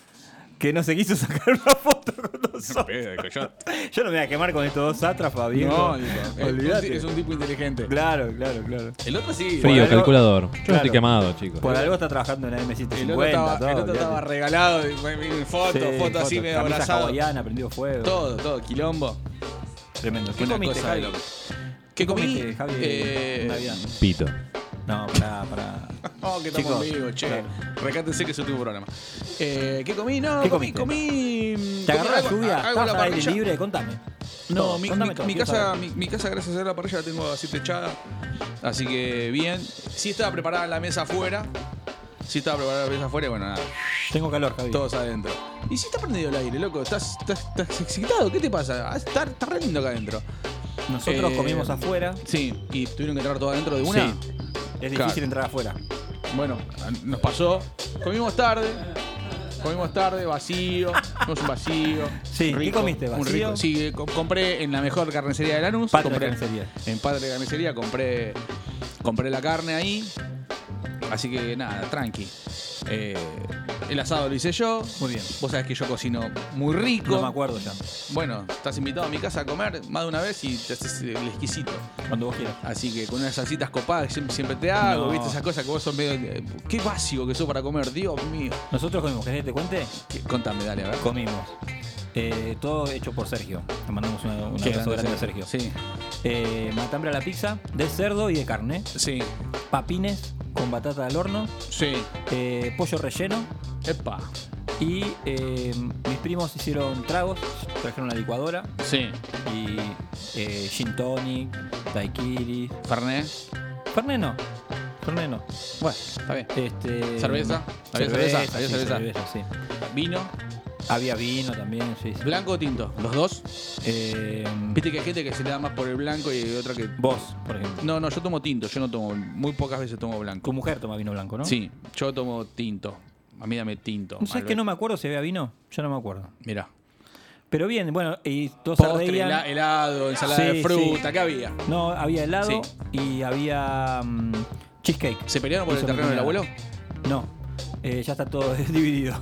que no se quiso <laughs> sacar una foto con nosotros. <laughs> Yo no me voy a quemar con estos dos sátrafas, viejo. No, Olvídate. Es un tipo inteligente. Claro, claro, claro. El otro sí. Frío, algo- calculador. Yo no Claro. estoy quemado, chicos. Por algo está trabajando en AM750. El otro estaba, todo, el otro olvídate. estaba regalado, de- de- foto, Sí, foto así medio camisa abrazado. hawaiana, prendido fuego. Todo, todo, quilombo. Tremendo. ¿Qué Una comiste, cosa Javi? de loco. ¿Qué comí? comiste, Javi, Eh, Navidad? Pito. No, pará, pará. <laughs> Oh, que estamos Chicos, vivos, che. claro. Recátense que es su último programa. Eh, ¿Qué comí? No, ¿Qué comí, comí. ¿Te agarró la lluvia? algo en ¿Estabas la al aire libre? Contame. No, Todo, mi, contame mi- todo, mi quiero casa, saber. mi, mi casa, gracias a la parrilla, la tengo así techada. Así que bien. Sí estaba preparada la mesa afuera. Sí estaba preparada la mesa afuera y bueno, nada. Tengo calor, Javi. Todos adentro. Y si está prendido el aire, loco. ¿Estás, estás, estás excitado? ¿Qué te pasa? Ah, Está, está re lindo acá adentro. Nosotros Eh, comimos afuera. Sí, y tuvieron que entrar todo adentro de una. Sí. Es difícil Claro. entrar afuera. Bueno, nos pasó. Comimos tarde. Comimos tarde, vacío. Comimos un vacío. Sí, ¿qué comiste, Un vacío? rico. Sí, eh, co- compré en la mejor carnicería de Lanús. Patria compré, Carnicería. En Padre Carnicería compré, compré la carne ahí. Así que nada, tranqui. Eh, el asado lo hice yo. Muy bien. Vos sabés que yo cocino muy rico. No me acuerdo ya. Bueno, estás invitado a mi casa a comer más de una vez y te haces el exquisito. Cuando vos quieras. Así que con unas salsitas copadas que siempre, siempre te hago, No. ¿viste? Esas cosas que vos sos medio. eh, Qué básico que sos para comer, Dios mío. Nosotros comimos, ¿querés que te cuente? Contame, dale, a ver. Comimos. Eh, todo hecho por Sergio. Le mandamos una, un abrazo grande a Sergio. Sí. Eh, matambre a la pizza, de cerdo y de carne. Sí. Papines con batata al horno. Sí. eh, pollo relleno. Epa. Y eh, mis primos hicieron tragos, trajeron una licuadora. Sí. Y eh, gin tonic, daiquiri. Fernet. Fernet no. Fernet no. Bueno, está bien. Este, ¿Cerveza? ¿Había cerveza? ¿Había sí, cerveza? sí. ¿Vino? Había vino también, sí. sí. ¿Blanco o tinto? ¿Los dos? Eh, Viste que hay gente que se le da más por el blanco y otra que. Vos, por ejemplo. No, no, yo tomo tinto, yo no tomo. Muy pocas veces tomo blanco. Tu mujer toma vino blanco, ¿no? Sí, yo tomo tinto. A mí dame tinto. ¿No sabes que no me acuerdo si había vino? Ya no me acuerdo. Mira. Pero bien, bueno, y todos se Postre, reían. hela- helado, ensalada Sí, de fruta. ¿qué había? No, había helado y había mm, cheesecake. ¿Se pelearon por el Hizo terreno del abuelo? No, eh, ya está todo <laughs> dividido.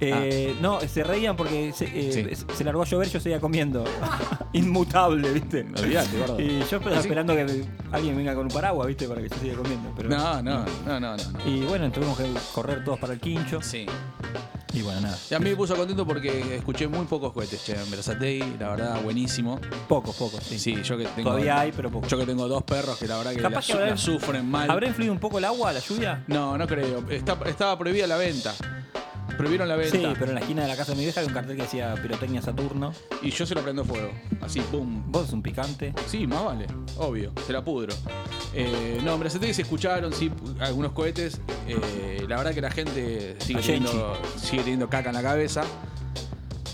Eh, No, se reían porque se, eh, Sí. se largó a llover, yo seguía comiendo. <laughs> Inmutable, ¿viste? Olvídate, gordo. Y yo estaba Sí. esperando que alguien venga con un paraguas, ¿viste? Para que yo siga comiendo. Pero No, no, no, no, no. Y bueno, tuvimos que correr todos para el quincho. Sí. Y bueno, nada. Y a mí me puso contento porque escuché muy pocos cohetes, che, en Versatei, la verdad, buenísimo. Pocos, pocos, sí. Sí, yo que tengo. Todavía hay, pero pocos. Yo que tengo dos perros que la verdad que la, su- habrá- la sufren mal. ¿Habrá influido un poco el agua, la lluvia? No, no creo. Está- estaba prohibida la venta. Prohibieron la venta. Sí, pero en la esquina de la casa de mi vieja había un cartel que decía pirotecnia Saturno. Y yo se lo prendo fuego. Así, pum. Vos sos un picante. Sí, más vale. Obvio. Se la pudro. Eh, no, en Versatei se escucharon, sí, algunos cohetes. Eh, la verdad que la gente sigue teniendo, sigue teniendo caca en la cabeza.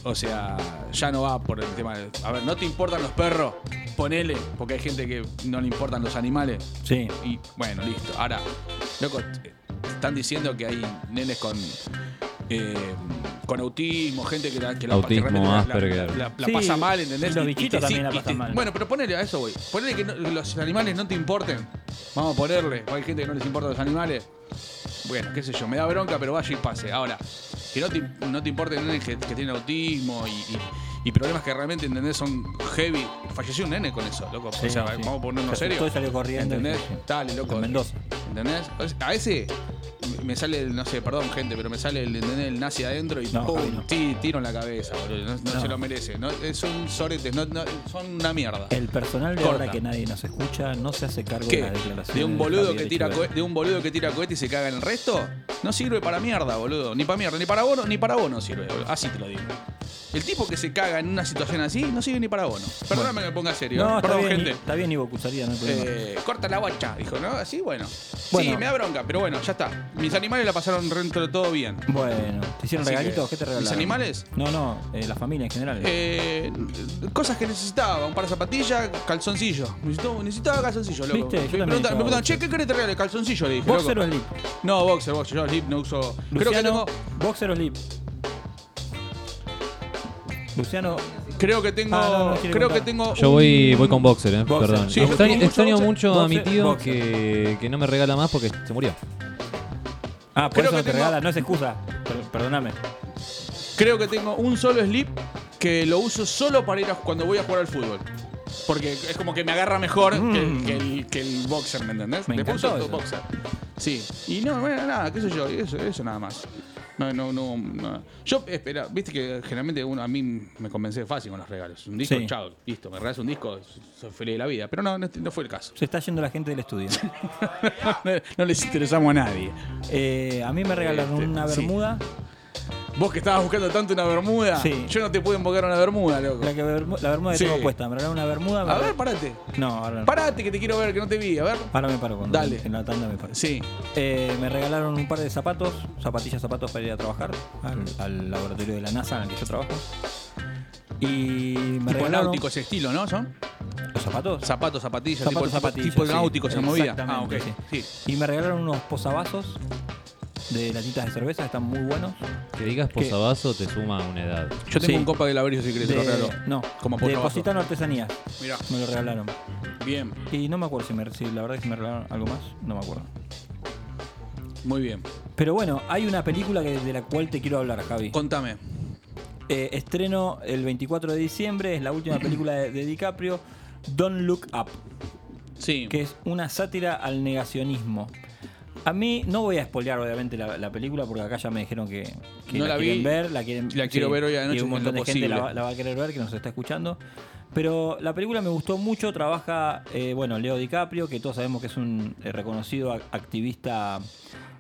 O sea, ya no va por el tema de. A ver, ¿no te importan los perros? Ponele, porque hay gente que no le importan los animales. Sí. Y bueno, listo. Ahora, loco, están diciendo que hay nenes con. Eh, con autismo, gente que la, que la, Autismo, la- la- Asperger. la- la Sí, pasa mal, ¿entendés? los bichitos también la pasan te- mal. Bueno, pero ponele a eso, güey. Ponele que no- los animales no te importen. Vamos a ponerle. o Hay gente que no les importan los animales. Bueno, qué sé yo, me da bronca, pero vaya y pase. Ahora, que no te, no te importen que, que tienen autismo y, y- y problemas que realmente, ¿entendés? Son heavy. Falleció un nene con eso, loco. Sí, o sea, sí. vamos a ponernos Se serios. asustó y salió corriendo. ¿Entendés? Dale, loco. En Mendoza. ¿Entendés? O sea, A ese me sale, el- no sé, perdón, gente, pero me sale el, ¿entendés? el nazi adentro y No, tiro en la cabeza, boludo. No, se lo merece. Son soretes, son una mierda. El personal de Corta. ahora que nadie nos escucha no se hace cargo ¿Qué? de las declaraciones. ¿De un boludo que tira de un boludo que tira cohete y se caga en el resto? No sirve para mierda, boludo. Ni para mierda, ni para bono, ni para bono sirve, boludo. Así te lo digo. El tipo que se caga en una situación así no sirve ni para bono. Perdóname que me ponga serio. No, está Perdón, bien, gente. está bien Ivo Cucharía, no hay problema. Eh, corta la guacha, dijo, ¿no? Así, bueno. Bueno. Sí, me da bronca, pero bueno, ya está. Mis animales la pasaron dentro de todo bien. Bueno, ¿te hicieron Así regalitos? que, ¿Qué te regalaron? ¿Mis animales? No, no, eh, la familia en general. Eh, cosas que necesitaba, un par de zapatillas, calzoncillo. Necesitaba, necesitaba calzoncillo, loco. ¿Viste? Yo Me preguntan, me necesitaba preguntan, che, ¿qué querés te regale? Calzoncillo, le dije. ¿Boxer loco. o slip? No, boxer, boxer. Yo slip no uso. Creo que Luciano, tengo. ¿Boxer o slip? Luciano. Creo que tengo. Ah, no, no quiere creo que tengo. Yo un- voy, voy con boxer, eh. Boxer. Perdón. Sí, extraño mucho extraño boxer, mucho a mi tío boxer. que, que no me regala más porque se murió. Ah, por Creo eso que no te tengo- regala, no es excusa. Per- perdóname. Creo que tengo un solo slip que lo uso solo para ir a, cuando voy a jugar al fútbol. Porque es como que me agarra mejor que, el, que, el, que el boxer, ¿me entendés? Mm. Me Después uso eso. boxer. Sí. Y no, bueno, nada, qué sé yo, eso, eso nada más. No, no, no, no. Yo, espera, viste que generalmente uno, a mí me convencé fácil con los regalos. Un disco, Sí. chao, listo, me regalas un disco, soy feliz de la vida. Pero no, no, no fue el caso. Se está yendo la gente del estudio. <laughs> no, les interesamos a nadie. Eh, a mí me regalaron Este, una sí. bermuda. Vos que estabas buscando tanto una bermuda, Sí. yo no te puedo invocar una bermuda, loco. La, que bermu- la bermuda que Sí. tengo puesta. Me regalaron una bermuda. me A ver, parate. No, ahora no. Parate que te quiero ver, que no te vi, a ver. Ahora me paro cuando Dale. en la tanda me paro. Sí. Eh, me regalaron un par de zapatos, zapatillas, zapatos para ir a trabajar al, al laboratorio de la NASA en el que yo trabajo. Y me Tipo regalaron náutico ese estilo, ¿no? ¿Son? los zapatos. Zapatos, zapatillas, Zapatos, tipo, zapatillas, tipo sí, náutico se movía. Ah, ok. sí. Sí. Y me regalaron unos posavasos de latitas de cerveza, están muy buenos. Que digas posavasos te suma una edad. Yo tengo Sí. un copa de laberinto si querés, te lo De, regalo. no, Como de posavasos. Positano Artesanías. Mirá. Me lo regalaron. Bien, Y no me acuerdo si, me, si la verdad es que me regalaron algo más, no me acuerdo. muy bien. Pero bueno, hay una película que, de la cual te quiero hablar, Javi. Contame. Eh, estreno el 24 de diciembre, es la última película de, de DiCaprio, Don't Look Up, Sí. que es una sátira al negacionismo. A mí no voy a spoilear obviamente la, la película porque acá ya me dijeron que, que No la, la quieren vi. ver, la quieren La quiero ver hoy a la noche y un montón de gente la, va- la va a querer ver que nos está escuchando. Pero la película me gustó mucho, trabaja, eh, bueno, Leo DiCaprio, que todos sabemos que es un eh, reconocido ac- activista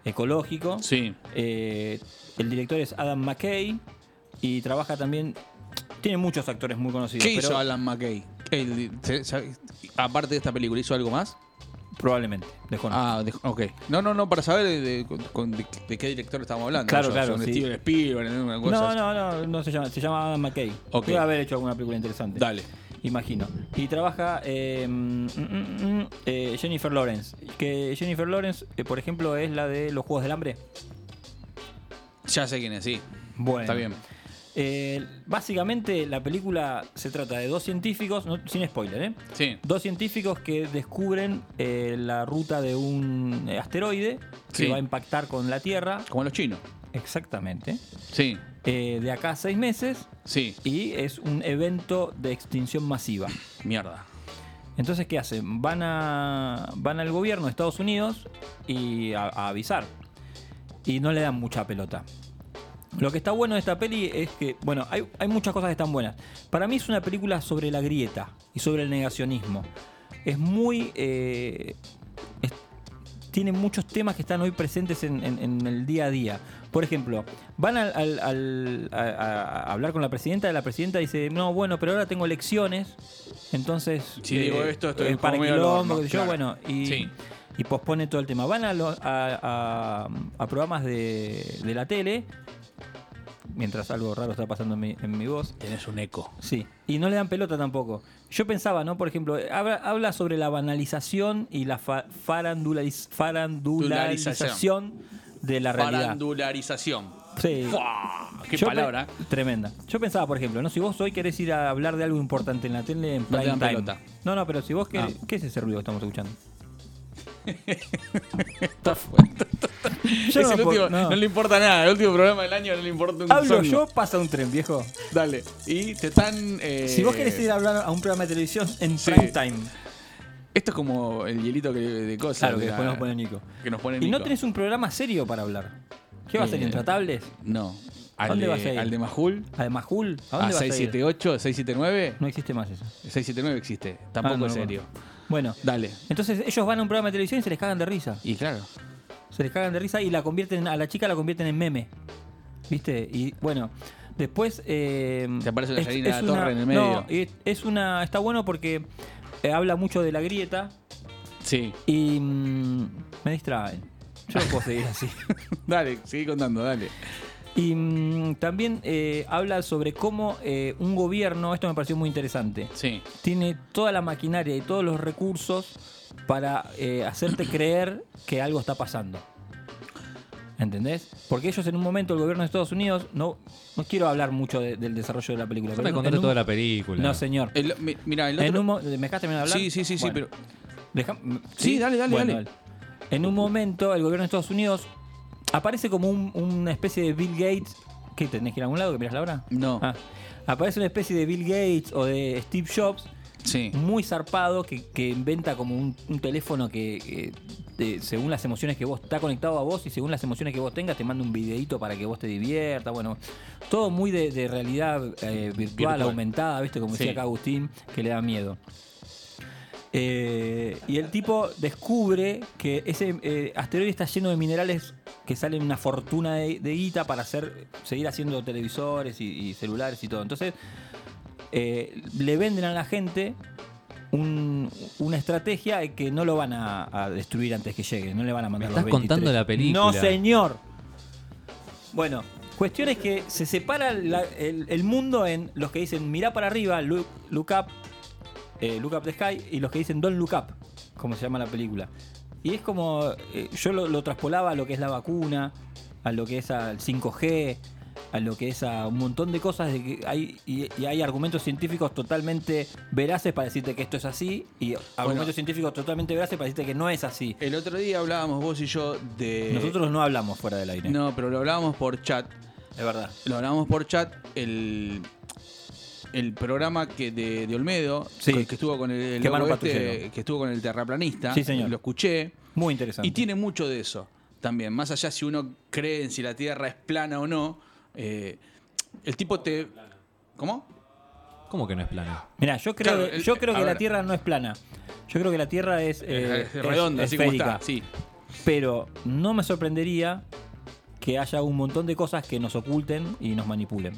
ecológico. Sí. Eh, el director es Adam McKay y trabaja también. Tiene muchos actores muy conocidos. ¿Qué pero hizo Alan McKay? El- se- sabe- aparte de esta película, ¿hizo algo más? Probablemente. desconozco. Ah, de- ok. No, no, no, para saber de, de- de- de qué director estamos hablando. Claro, claro, son sí. Steven Spielberg, una cosa No, no, no, no se llama, se llama Adam McKay. Ok. Debe haber hecho alguna película interesante. Dale. Imagino. Y trabaja eh, mm, mm, mm, eh, Jennifer Lawrence. Que Jennifer Lawrence, eh, por ejemplo, es la de los Juegos del Hambre. Ya sé quién es, sí. Bueno. Está bien. Eh, básicamente la película se trata de dos científicos, no- sin spoiler, ¿eh? Sí. Dos científicos que descubren eh, la ruta de un asteroide que va a impactar con la Tierra. Como los chinos. Exactamente. Sí. Eh, de acá a seis meses. Sí. Y es un evento de extinción masiva. Mierda. Entonces, ¿qué hacen? Van, a, van al gobierno de Estados Unidos y a, a avisar. Y no le dan mucha pelota. Lo que está bueno de esta peli es que, bueno, hay, hay muchas cosas que están buenas. Para mí es una película sobre la grieta y sobre el negacionismo. Es muy... eh, es- tiene muchos temas que están hoy presentes en, en- en el día a día. Por ejemplo, van al, al- al- a, hablar con la presidenta, y la presidenta dice, no, bueno, pero ahora tengo elecciones, entonces... eh, Si digo esto, estoy es para quilombo, yo, claro. bueno, y, Sí. y pospone todo el tema. Van a, lo- a- a- a programas de, de la tele, mientras algo raro está pasando en mi, en mi voz. Tenés un eco. Sí, y no le dan pelota tampoco. Yo pensaba, ¿no? Por ejemplo, habla, habla sobre la banalización y la fa- farandulariz- farandularización de la realidad. Farandularización. Sí. Fua, Qué Yo palabra. Tremenda. Yo pensaba, por ejemplo, ¿no? si vos hoy querés ir a hablar de algo importante en la tele en No prime te dan time. pelota. No, no, pero si vos querés, Ah. ¿qué es ese ruido que estamos escuchando? <laughs> Es Yo no el puedo- último- no. no. le importa nada. El último programa del año no le importa un Hablo songo. yo, pasa un tren, viejo. Dale. Y te están. eh, Si vos querés ir a hablar a un programa de televisión en Sí. prime time. Esto es como el hielito que, de cosas. Claro, que de después la- nos pone Nico. Que nos pone Y Nico. no tenés un programa serio para hablar. ¿Qué va a ser? Eh, ¿Intratables? No. ¿A Al dónde de, vas a ir? Al de Majul. ¿A de Majul? ¿A A, dónde vas a ir? 678, 679. No existe más eso. 679 existe. Tampoco Ah, no, es no, serio. Bueno, Dale. entonces ellos van a un programa de televisión y se les cagan de risa. Y claro. Se les cagan de risa y la convierten, a la chica la convierten en meme. ¿Viste? Y bueno, después. eh, Te aparece la es- es La Torre una- en el medio. No, es una. Está bueno porque eh, habla mucho de la grieta Sí. y mm, me distraen. Yo no puedo seguir así. <laughs> Dale, sigue contando, dale. Y mm, también eh, habla sobre cómo eh, un gobierno, esto me pareció muy interesante, Sí. tiene toda la maquinaria y todos los recursos para eh, hacerte creer que algo está pasando. ¿Entendés? Porque ellos en un momento, el gobierno de Estados Unidos, no, no quiero hablar mucho de- del desarrollo de la película. No pero me en- contaste en un- toda la película. No, señor. El- mi- mira, el En otro. un mo- ¿Me dejaste terminar de hablar? Sí, sí, sí, sí, pero. Deja- Sí, dale, dale, Bueno, dale. En un momento, el gobierno de Estados Unidos aparece como un- una especie de Bill Gates. ¿Qué tenés que ir a algún lado que miras la hora? No. Ah. Aparece una especie de Bill Gates o de Steve Jobs. Sí. Muy zarpado que, que inventa como un, un teléfono que, que, según las emociones que vos está conectado a vos y según las emociones que vos tengas te manda un videito para que vos te diviertas. Bueno, todo muy de, de realidad eh, virtual, Virtual. aumentada, ¿viste? Como decía acá Agustín, que le da miedo. Eh, y el tipo descubre que ese eh, asteroide está lleno de minerales que salen una fortuna de, de guita para hacer, seguir haciendo televisores y, y celulares y todo. Entonces, eh, le venden a la gente un- una estrategia de que no lo van a, a destruir antes que llegue, no le van a mandar Me los estás contando 23. la película. No, señor. Bueno, cuestión es que se separa la- el, el mundo en los que dicen mirá para arriba, look, look up, eh, look up the sky, y los que dicen don't look up, como se llama la película. Y es como, eh, yo lo, lo traspolaba a lo que es la vacuna, a lo que es al 5G, a lo que es a un montón de cosas de que hay, y, y hay argumentos científicos totalmente veraces para decirte que esto es así, y argumentos científicos totalmente veraces para decirte que no es así. El otro día hablábamos vos y yo de. Nosotros no hablamos fuera del aire. No, pero lo hablábamos por chat. Es verdad. Lo hablábamos por chat. El, el programa que de, de Olmedo, Sí. que, que estuvo con el, el Que este, que estuvo con el terraplanista. Sí, señor. Lo escuché. Muy interesante. Y tiene mucho de eso también. Más allá si uno cree en si la Tierra es plana o no. eh, el tipo te. ¿Cómo? ¿Cómo que no es plana? Mira, yo creo, Claro, que- el- yo creo que la. Tierra no es plana. Yo creo que la Tierra es, eh, Es redonda, así como esférica. está, sí. Pero no me sorprendería que haya un montón de cosas que nos oculten y nos manipulen.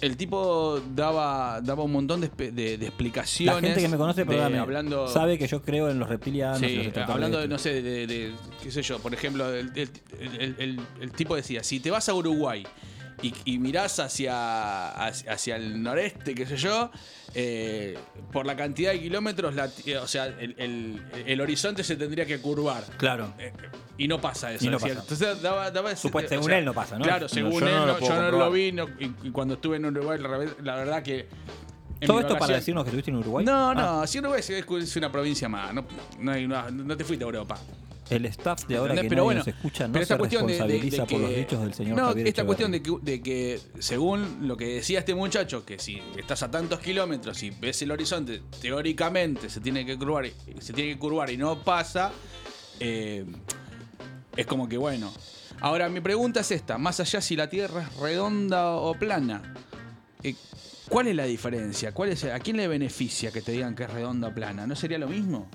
El tipo daba, daba un montón de, de- de explicaciones. La gente que me conoce, de- hablando, sabe que yo creo en los reptilianos. y los hablando de, no sé, de, qué sé yo, por ejemplo, el, el- el- el- el tipo decía, si te vas a Uruguay y, y mirás hacia, hacia, hacia el noreste, qué sé yo, eh, por la cantidad de kilómetros, la- eh, o sea, el, el- el horizonte se tendría que curvar. Claro. Eh, y no pasa eso. Y no pasa. Entonces daba, daba ese- Supuesto, según sea, él no pasa, ¿no? Claro, No, según yo no él, no- yo no lo vi, no- y, y cuando estuve en Uruguay, la, verdad que... ¿Todo esto para decirnos que estuviste en Uruguay? No, no, Ah, si Uruguay es, una provincia más, no, no, hay una- no te fuiste a Europa. El staff de ahora que pero nos bueno, escucha no pero esta se cuestión de- de- de responsabiliza por los que- dichos del señor no, Javier esta cuestión de que, de que según lo que decía este muchacho, que si estás a tantos kilómetros y ves el horizonte, teóricamente se tiene que curvar, y- se tiene que curvar y no pasa, eh, es como que bueno. Ahora mi pregunta es esta, más allá si la Tierra es redonda o plana, eh, ¿cuál es la diferencia? ¿Cuál es, ¿A quién le beneficia que te digan que es redonda o plana? ¿No sería lo mismo?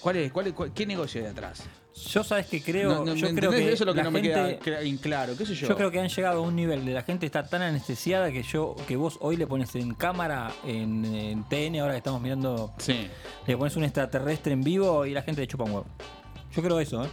¿Cuál es, cuál es- cuál- ¿Qué negocio hay detrás? Yo sabes que creo, No, no, yo ¿me creo que Eso es lo que no me queda gente- cla- en claro, qué sé yo. Yo creo que han llegado a un nivel de la gente está tan anestesiada que yo que vos hoy le pones en cámara en, en TN ahora que estamos mirando Sí. le pones un extraterrestre en vivo y la gente le chupa un huevo. Yo creo eso, ¿eh?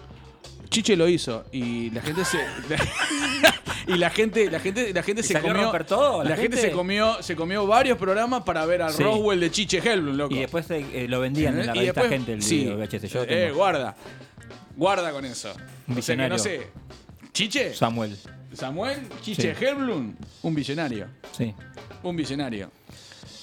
Chiche lo hizo y la gente se <laughs> y la gente la gente la gente ¿Y se comió todo? la, ¿La gente, se comió se comió varios programas para ver al Sí. Roswell de Chiche Helblum, loco. Y después eh, eh, lo vendían en la Y revista después- gente el sí. video VHS. Yo eh, guarda. Guarda con eso. Un O sea que no sé. Chiche Samuel. Samuel Chiche Sí. Helblum, un visionario. Sí. Un visionario.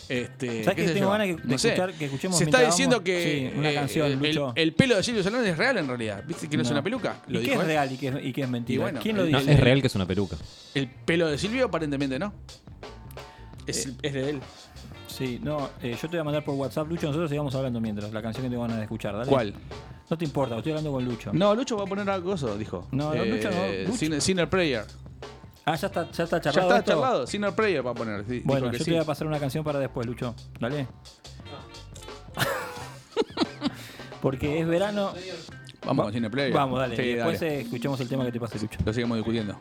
¿Sabes Este, qué que tengo ganas de No escuchar- que escuchemos Se está diciendo vamos? que Sí, una eh, canción, el, Lucho. el pelo de Silvio Solano es real en realidad. ¿Viste que no, es una peluca? ¿Y Lo qué dijo es él. real y qué es, y qué es mentira? Y bueno, ¿Quién lo No, dice? es real que es una peluca. El pelo de Silvio aparentemente no. Es, Eh, es de él. Sí, no, eh, yo te voy a mandar por WhatsApp, Lucho, nosotros sigamos hablando mientras, la canción que tengo ganas de escuchar, dale. ¿Cuál? No te importa, estoy hablando con Lucho. No, Lucho va a poner algo eso, dijo. No, no, Lucho no, Lucho. Sinner, Sinner Prayer. Ah, ya está, ya está Ya charlado. está esto? charlado. Sinner Prayer va a poner. Bueno, dijo que yo sí. te voy a pasar una canción para después, Lucho. Dale. <laughs> Porque es verano. Vamos con Sinner Prayer. Vamos, dale. Sí, y después dale. eh, escuchemos el tema que te pase, Lucho. Lo seguimos discutiendo.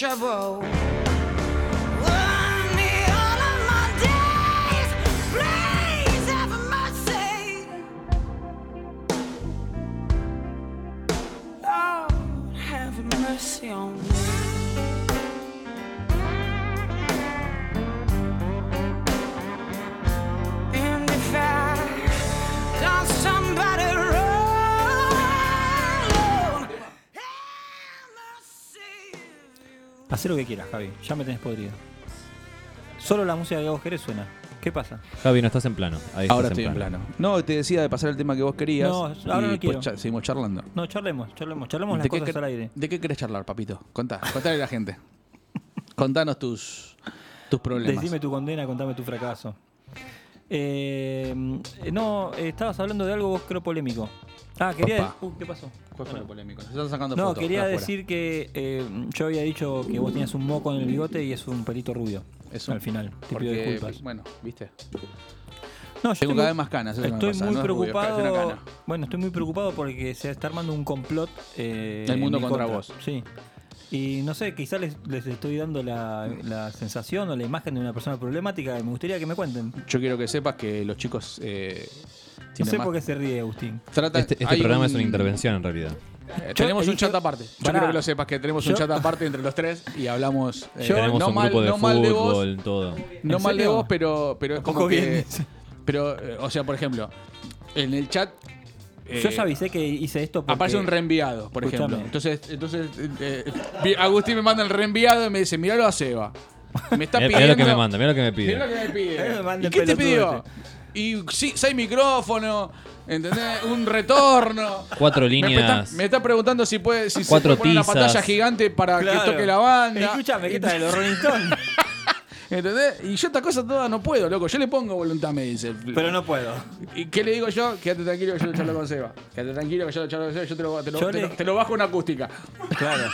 shovel. Hacé lo que quieras, Javi. Ya me tenés podrido. Solo la música que vos querés suena. ¿Qué pasa? Javi, no estás en plano. Ahí Ahora estás estoy en plano. No, te decía de pasar el tema que vos querías. No, y ahora no después quiero. cha- seguimos charlando. No, charlemos, charlemos, charlemos las ¿De qué, cosas quer- al aire. ¿De qué querés charlar, papito? Contá, contale a la gente. <laughs> Contanos tus, tus problemas. Decime tu condena, contame tu fracaso. Eh, no, eh, estabas hablando de algo vos creo polémico. Ah, quería. Uh, ¿Qué pasó? ¿Cuál fue lo polémico? Se están sacando No, fotos quería afuera. decir que eh, yo había dicho que vos tenías un moco en el bigote y es un pelito rubio. Eso. Al final. Te Porque, pido disculpas. Bueno, ¿viste? No, yo Tengo cada vez más canas, eso me Estoy pasa, muy no es rubio, preocupado. parece una cana. Bueno, estoy muy preocupado porque se está armando un complot. Eh, El mundo en mi contra vos. Sí. Y no sé, quizás les, les estoy dando la, la sensación o la imagen de una persona problemática y me gustaría que me cuenten. Yo quiero que sepas que los chicos eh, No sé por qué se ríe, Agustín. Este, este hay programa un- es una intervención en realidad. Eh, tenemos un chat aparte. Yo Pará. quiero que lo sepas que tenemos un Yo- chat aparte entre los tres y hablamos. eh, Tenemos no un mal, grupo de no mal de vos, fútbol, todo. no ¿En mal de serio? vos, pero, pero es como Poco que. bien. Pero, eh, o sea, por ejemplo, en el chat. eh, Yo ya avisé que hice esto porque... Aparece un reenviado, por Escuchame. ejemplo. Entonces, entonces eh, Agustín me manda el reenviado y me dice, miralo a Seba. Me está Mirá- <laughs> pidiendo. mirá lo que me manda, mirá lo que me Mirá lo pide. que me pide. Me manda ¿Y el qué te pelotudo pidió? Y sí, seis micrófonos, ¿entendés? Un retorno. Cuatro Me está, líneas. me está preguntando si puede si Cuatro se puede poner una pantalla gigante para Claro. que toque la banda. Escúchame, ¿qué tal? Los Rolling Stones. <laughs> ¿Entendés? Y yo esta cosa toda no puedo, loco. Yo le pongo voluntad, me dice. Pero no puedo. ¿Y qué le digo yo? Quédate tranquilo que yo lo charlo con Seba. Quédate tranquilo que yo lo charlo con Seba. Yo te lo, te lo- Yo te le- lo- te lo bajo una acústica. Claro.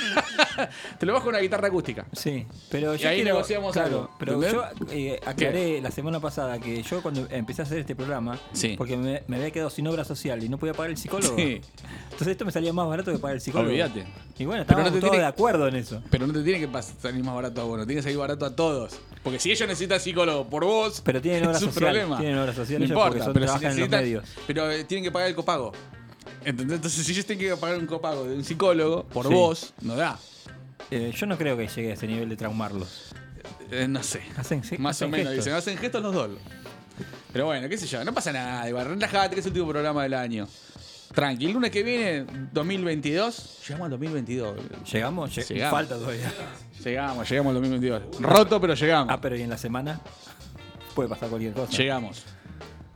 <laughs> te lo bajo una guitarra acústica. Sí, pero Y ahí quiero- negociamos claro, algo, Pero ¿entendés? yo eh, aclaré la semana pasada que yo cuando empecé a hacer este programa, Sí. porque me, me había quedado sin obra social y no podía pagar el psicólogo. Sí. Entonces esto me salía más barato que pagar el psicólogo. Olvídate. Y bueno, no estábamos te todos tiene- de acuerdo en eso. Pero no te tiene que salir más barato a vos, no tiene que salir barato a todos. Porque si ellos necesitan psicólogo por vos, <laughs> Pero tienen obra es un social, problema. tienen obra social no ellos importa, son- pero si trabajan en los necesitan- medios. Pero eh, tienen que pagar el copago. ¿Entendés? Entonces, si ellos tienen que pagar un copago de un psicólogo por Sí. vos, no da. Eh, yo no creo que llegue a ese nivel de traumarlos. Eh, no sé. Hacen, sí, Más o menos, gestos. dicen, hacen gestos los dos. Pero bueno, qué sé yo, no pasa nada, igual, relajate, que es el último programa del año. Tranqui, el lunes que viene, 2022, llegamos al 2022. ¿Llegamos? Lle- Llegamos. Falta todavía. Llegamos, llegamos al 2022. Roto, pero llegamos. Ah, pero ¿y en la semana? Puede pasar cualquier cosa. Llegamos.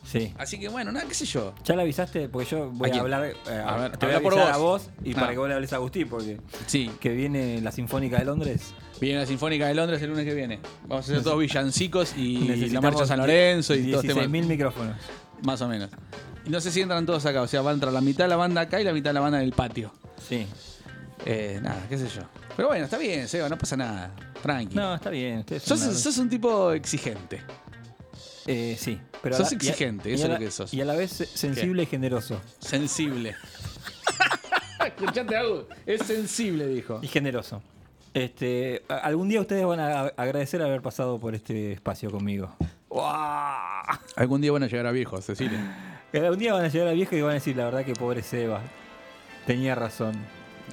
Sí. Así que bueno, nada, qué sé yo. ¿Ya le avisaste? Porque yo voy ¿A a, quién? hablar. eh, A ver, te voy a por avisar a vos. y Ah. para que vos le hables a Agustín, porque Sí. que viene la Sinfónica de Londres. Viene la Sinfónica de Londres el lunes que viene. Vamos a hacer todos villancicos y la marcha San Lorenzo y todos temas. 16.000 micrófonos. Más o menos. Y no sé si entran todos acá, o sea, va a entrar la mitad de la banda acá y la mitad de la banda en el patio. Sí. Eh, nada, qué sé yo. Pero bueno, está bien, Seba, no pasa nada. Tranqui. No, está bien. ustedes son sos, una- sos un tipo exigente. Eh, sí. Pero a sos la- y a- exigente, eso es lo la- que sos. Y a la vez sensible y generoso. Sensible. <laughs> Escuchate algo. Es sensible, dijo. Y generoso. Este, a- algún día ustedes van a agradecer haber pasado por este espacio conmigo. Algún día van a llegar a viejos, Cecilia. Algún día van a llegar a viejo y van a decir la verdad que pobre Seba. Tenía razón.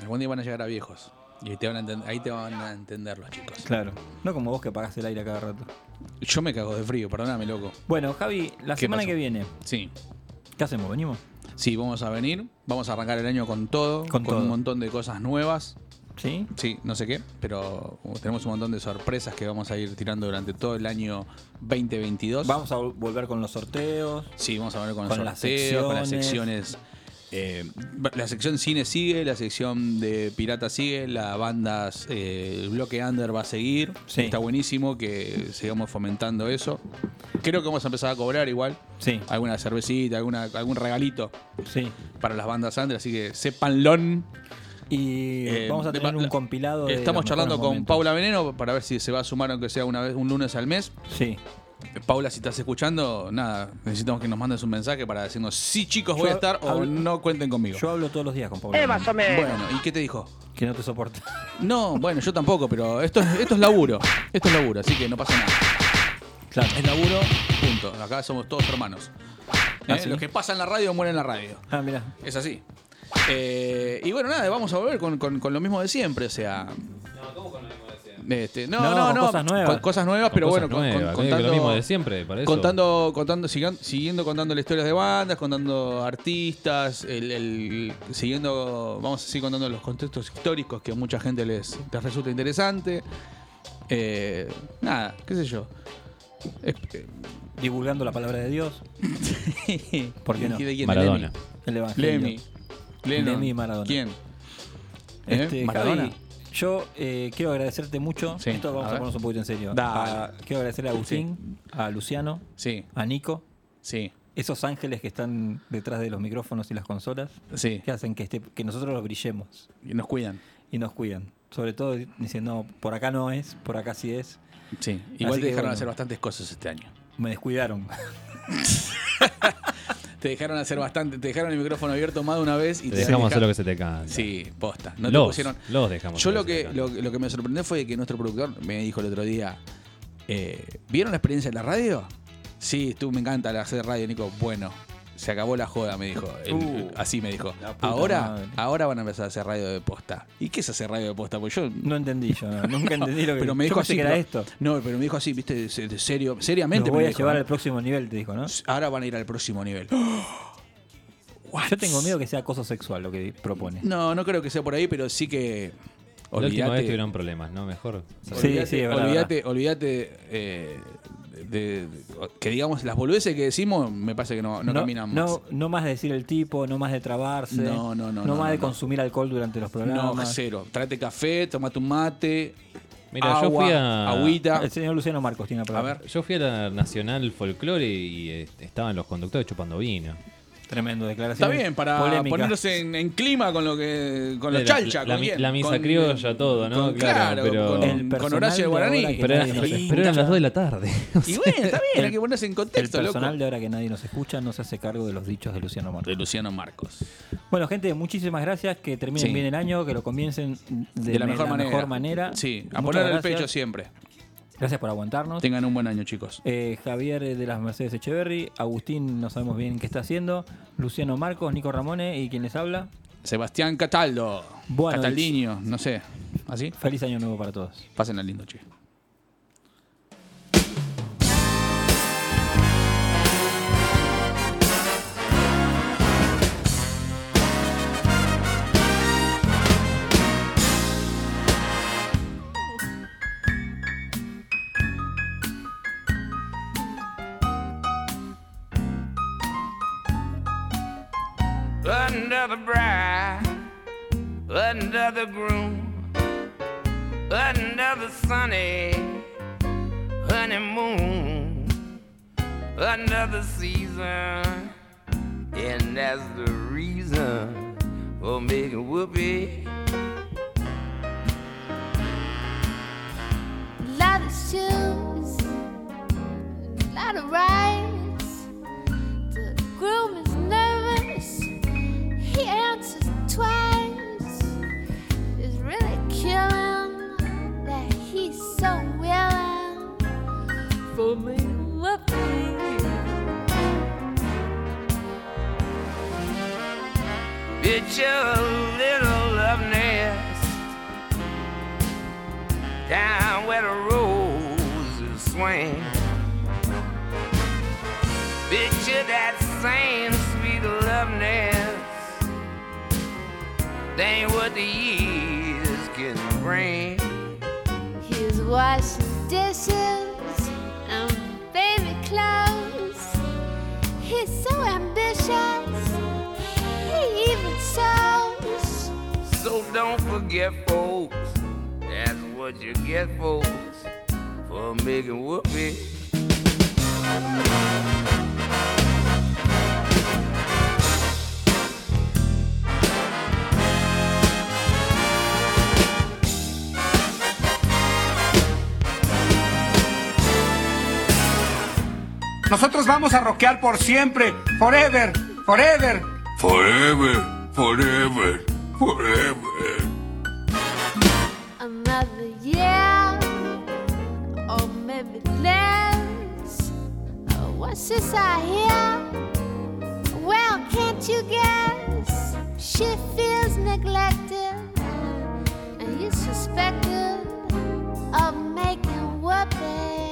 Algún día van a llegar a viejos. Y ahí te van a, enten- ahí te van a entender los chicos. Claro. No como vos que apagás el aire a cada rato. Yo me cago de frío, perdóname, loco. Bueno, Javi, la ¿Qué semana pasó? que viene, Sí. ¿qué hacemos? ¿Venimos? Sí, vamos a venir. Vamos a arrancar el año con todo. Con todo. un montón de cosas nuevas. ¿Sí? Sí, no sé qué, pero tenemos un montón de sorpresas que vamos a ir tirando durante todo el año 2022. Vamos a vol- volver con los sorteos. Sí, vamos a ver con, Con los las sorteos, con las secciones. secciones. eh, la sección cine sigue, la sección de pirata sigue, la bandas, eh, el bloque under va a seguir. Sí. Está buenísimo que sigamos fomentando eso. Creo que vamos a empezar a cobrar igual. Sí. Alguna cervecita, alguna, algún regalito Sí. para las bandas under, así que sépanlo. Y Eh, vamos a de- tener un la- compilado. de Estamos charlando con momentos. Paula Veneno para ver si se va a sumar aunque sea una vez un lunes al mes. Sí. Paula, si estás escuchando, nada, necesitamos que nos mandes un mensaje para decirnos sí, chicos, voy Yo a estar o no cuenten conmigo. Yo hablo todos los días con Paula. Eh, más o menos. Bueno, ¿y qué te dijo? Que no te soporta. No, bueno, yo tampoco, pero esto, es- esto es laburo. Esto es laburo, así que no pasa nada. Claro. Es laburo, punto. Acá somos todos hermanos. ¿Ah, ¿Eh? sí? Los que pasan en la radio mueren en la radio. Ah, mira. Es así. Eh, y bueno, nada, vamos a volver con, con- con lo mismo de siempre, o sea. Este, no, No, no, con no, cosas nuevas. con cosas nuevas, Con pero cosas bueno, con- contando lo mismo de siempre, para eso. contando, contando, sigan- siguiendo contando las historias de bandas, contando artistas, el, el- siguiendo, vamos a seguir contando los contextos históricos que a mucha gente les, les resulta interesante. Eh, nada, qué sé yo. Es- eh, Divulgando la palabra de Dios. <laughs> ¿Por qué no? ¿De Maradona. El Evangelio. Lemmy. Lennon. Lemmy y Maradona. ¿Quién? ¿Eh? Este, ¿Maradona? Javi, yo eh, quiero agradecerte mucho. Sí, Esto vamos a a, ponernos un poquito en serio. A- quiero agradecerle a Agustín, a Luciano, Sí. a Nico. Sí. Esos ángeles que están detrás de los micrófonos y las consolas. Sí. Que hacen que, este, que nosotros los brillemos. Y nos cuidan. Y nos cuidan. Sobre todo diciendo, no, por acá no es, por acá sí es. Sí. Igual Así te dejaron bueno, hacer bastantes cosas este año. Me descuidaron. <laughs> Te dejaron hacer bastante, te dejaron el micrófono abierto más de una vez y Te dejamos deja- hacer lo que se te canta. Sí, posta. No te Los, pusieron. los dejamos Yo lo que lo, lo que me sorprendió fue que nuestro productor me dijo el otro día: eh, ¿Vieron la experiencia de la radio? Sí, tú me encanta la hacer radio, Nico. Bueno, se acabó la joda, me dijo. El- Uh, así me dijo. Ahora, madre. ahora van a empezar a hacer radio de posta. ¿Y qué es hacer radio de posta? Pues yo No entendí yo, no, nunca <laughs> entendí lo que pero me dijo así. que era pero- esto. No, pero me dijo así, viste, de, de serio, seriamente. Los voy me a dijo, llevar ¿eh? al próximo nivel, te dijo, ¿no? Ahora van a ir al próximo nivel. <gasps> Yo tengo miedo que sea acoso sexual lo que propone. No, no creo que sea por ahí, pero sí que. La última vez tuvieron problemas, ¿no? Mejor. Sí, sí, es verdad, olvídate, olvídate eh, de, de- que digamos las boludeces que decimos, me parece que no, no, caminan más. no, no más de decir el tipo, no más de trabarse. No, no, no, No, no, más no, de no. consumir alcohol durante los programas. No, cero. Trate café, tomate un mate. Mira, yo fui a. agüita. El señor Luciano Marcos tiene la A palabra. ver. Yo fui a la Nacional Folclore y eh, estaban los conductores chupando vino. Tremendo declaración. Está bien, para polémica. ponernos en, en clima con lo que con los La- chalcha. la la misa Con- criolla, todo, ¿no? con- Claro, pero- con, El con personal Horacio de Guaraní. Pero, eran las 2 de la tarde. <laughs> Y bueno, está bien, hay El- que ponerse en El contexto, personal loco. de ahora que nadie nos escucha no se hace cargo de los dichos de Luciano Marcos. De Luciano Marcos. Bueno, gente, muchísimas gracias. Que terminen Sí. bien el año, que lo comiencen de, De, la mejor manera. manera. Sí, a Muchas poner el gracias. pecho siempre. Gracias por aguantarnos. Tengan un buen año, chicos. Eh, Javier de las Mercedes Echeverry, Agustín no sabemos bien qué está haciendo, Luciano Marcos, Nico Ramone y quien les habla. Sebastián Cataldo. Bueno, Cataldiño, no sé. ¿Así? Feliz año nuevo para todos. Pásenla lindo, che. The bride, another groom, another sunny honeymoon, another season, and that's the reason for making whoopee. lot of shoes, a lot of rides. The groom is he answers twice. Really killing that he's so willing for me to your little love nest down where the roses swing. Picture that same sweet love nest. That ain't what the years can bring. He's washing dishes and baby clothes. He's so ambitious. He even sews. So don't forget, folks. That's what you get, folks, for making whoopee. Nosotros vamos a rockear por siempre. Forever, forever. Forever, forever, forever. Another year, or maybe less. Oh, what's this I hear? Well, can't you guess? She feels neglected, and you suspected of making whoopee.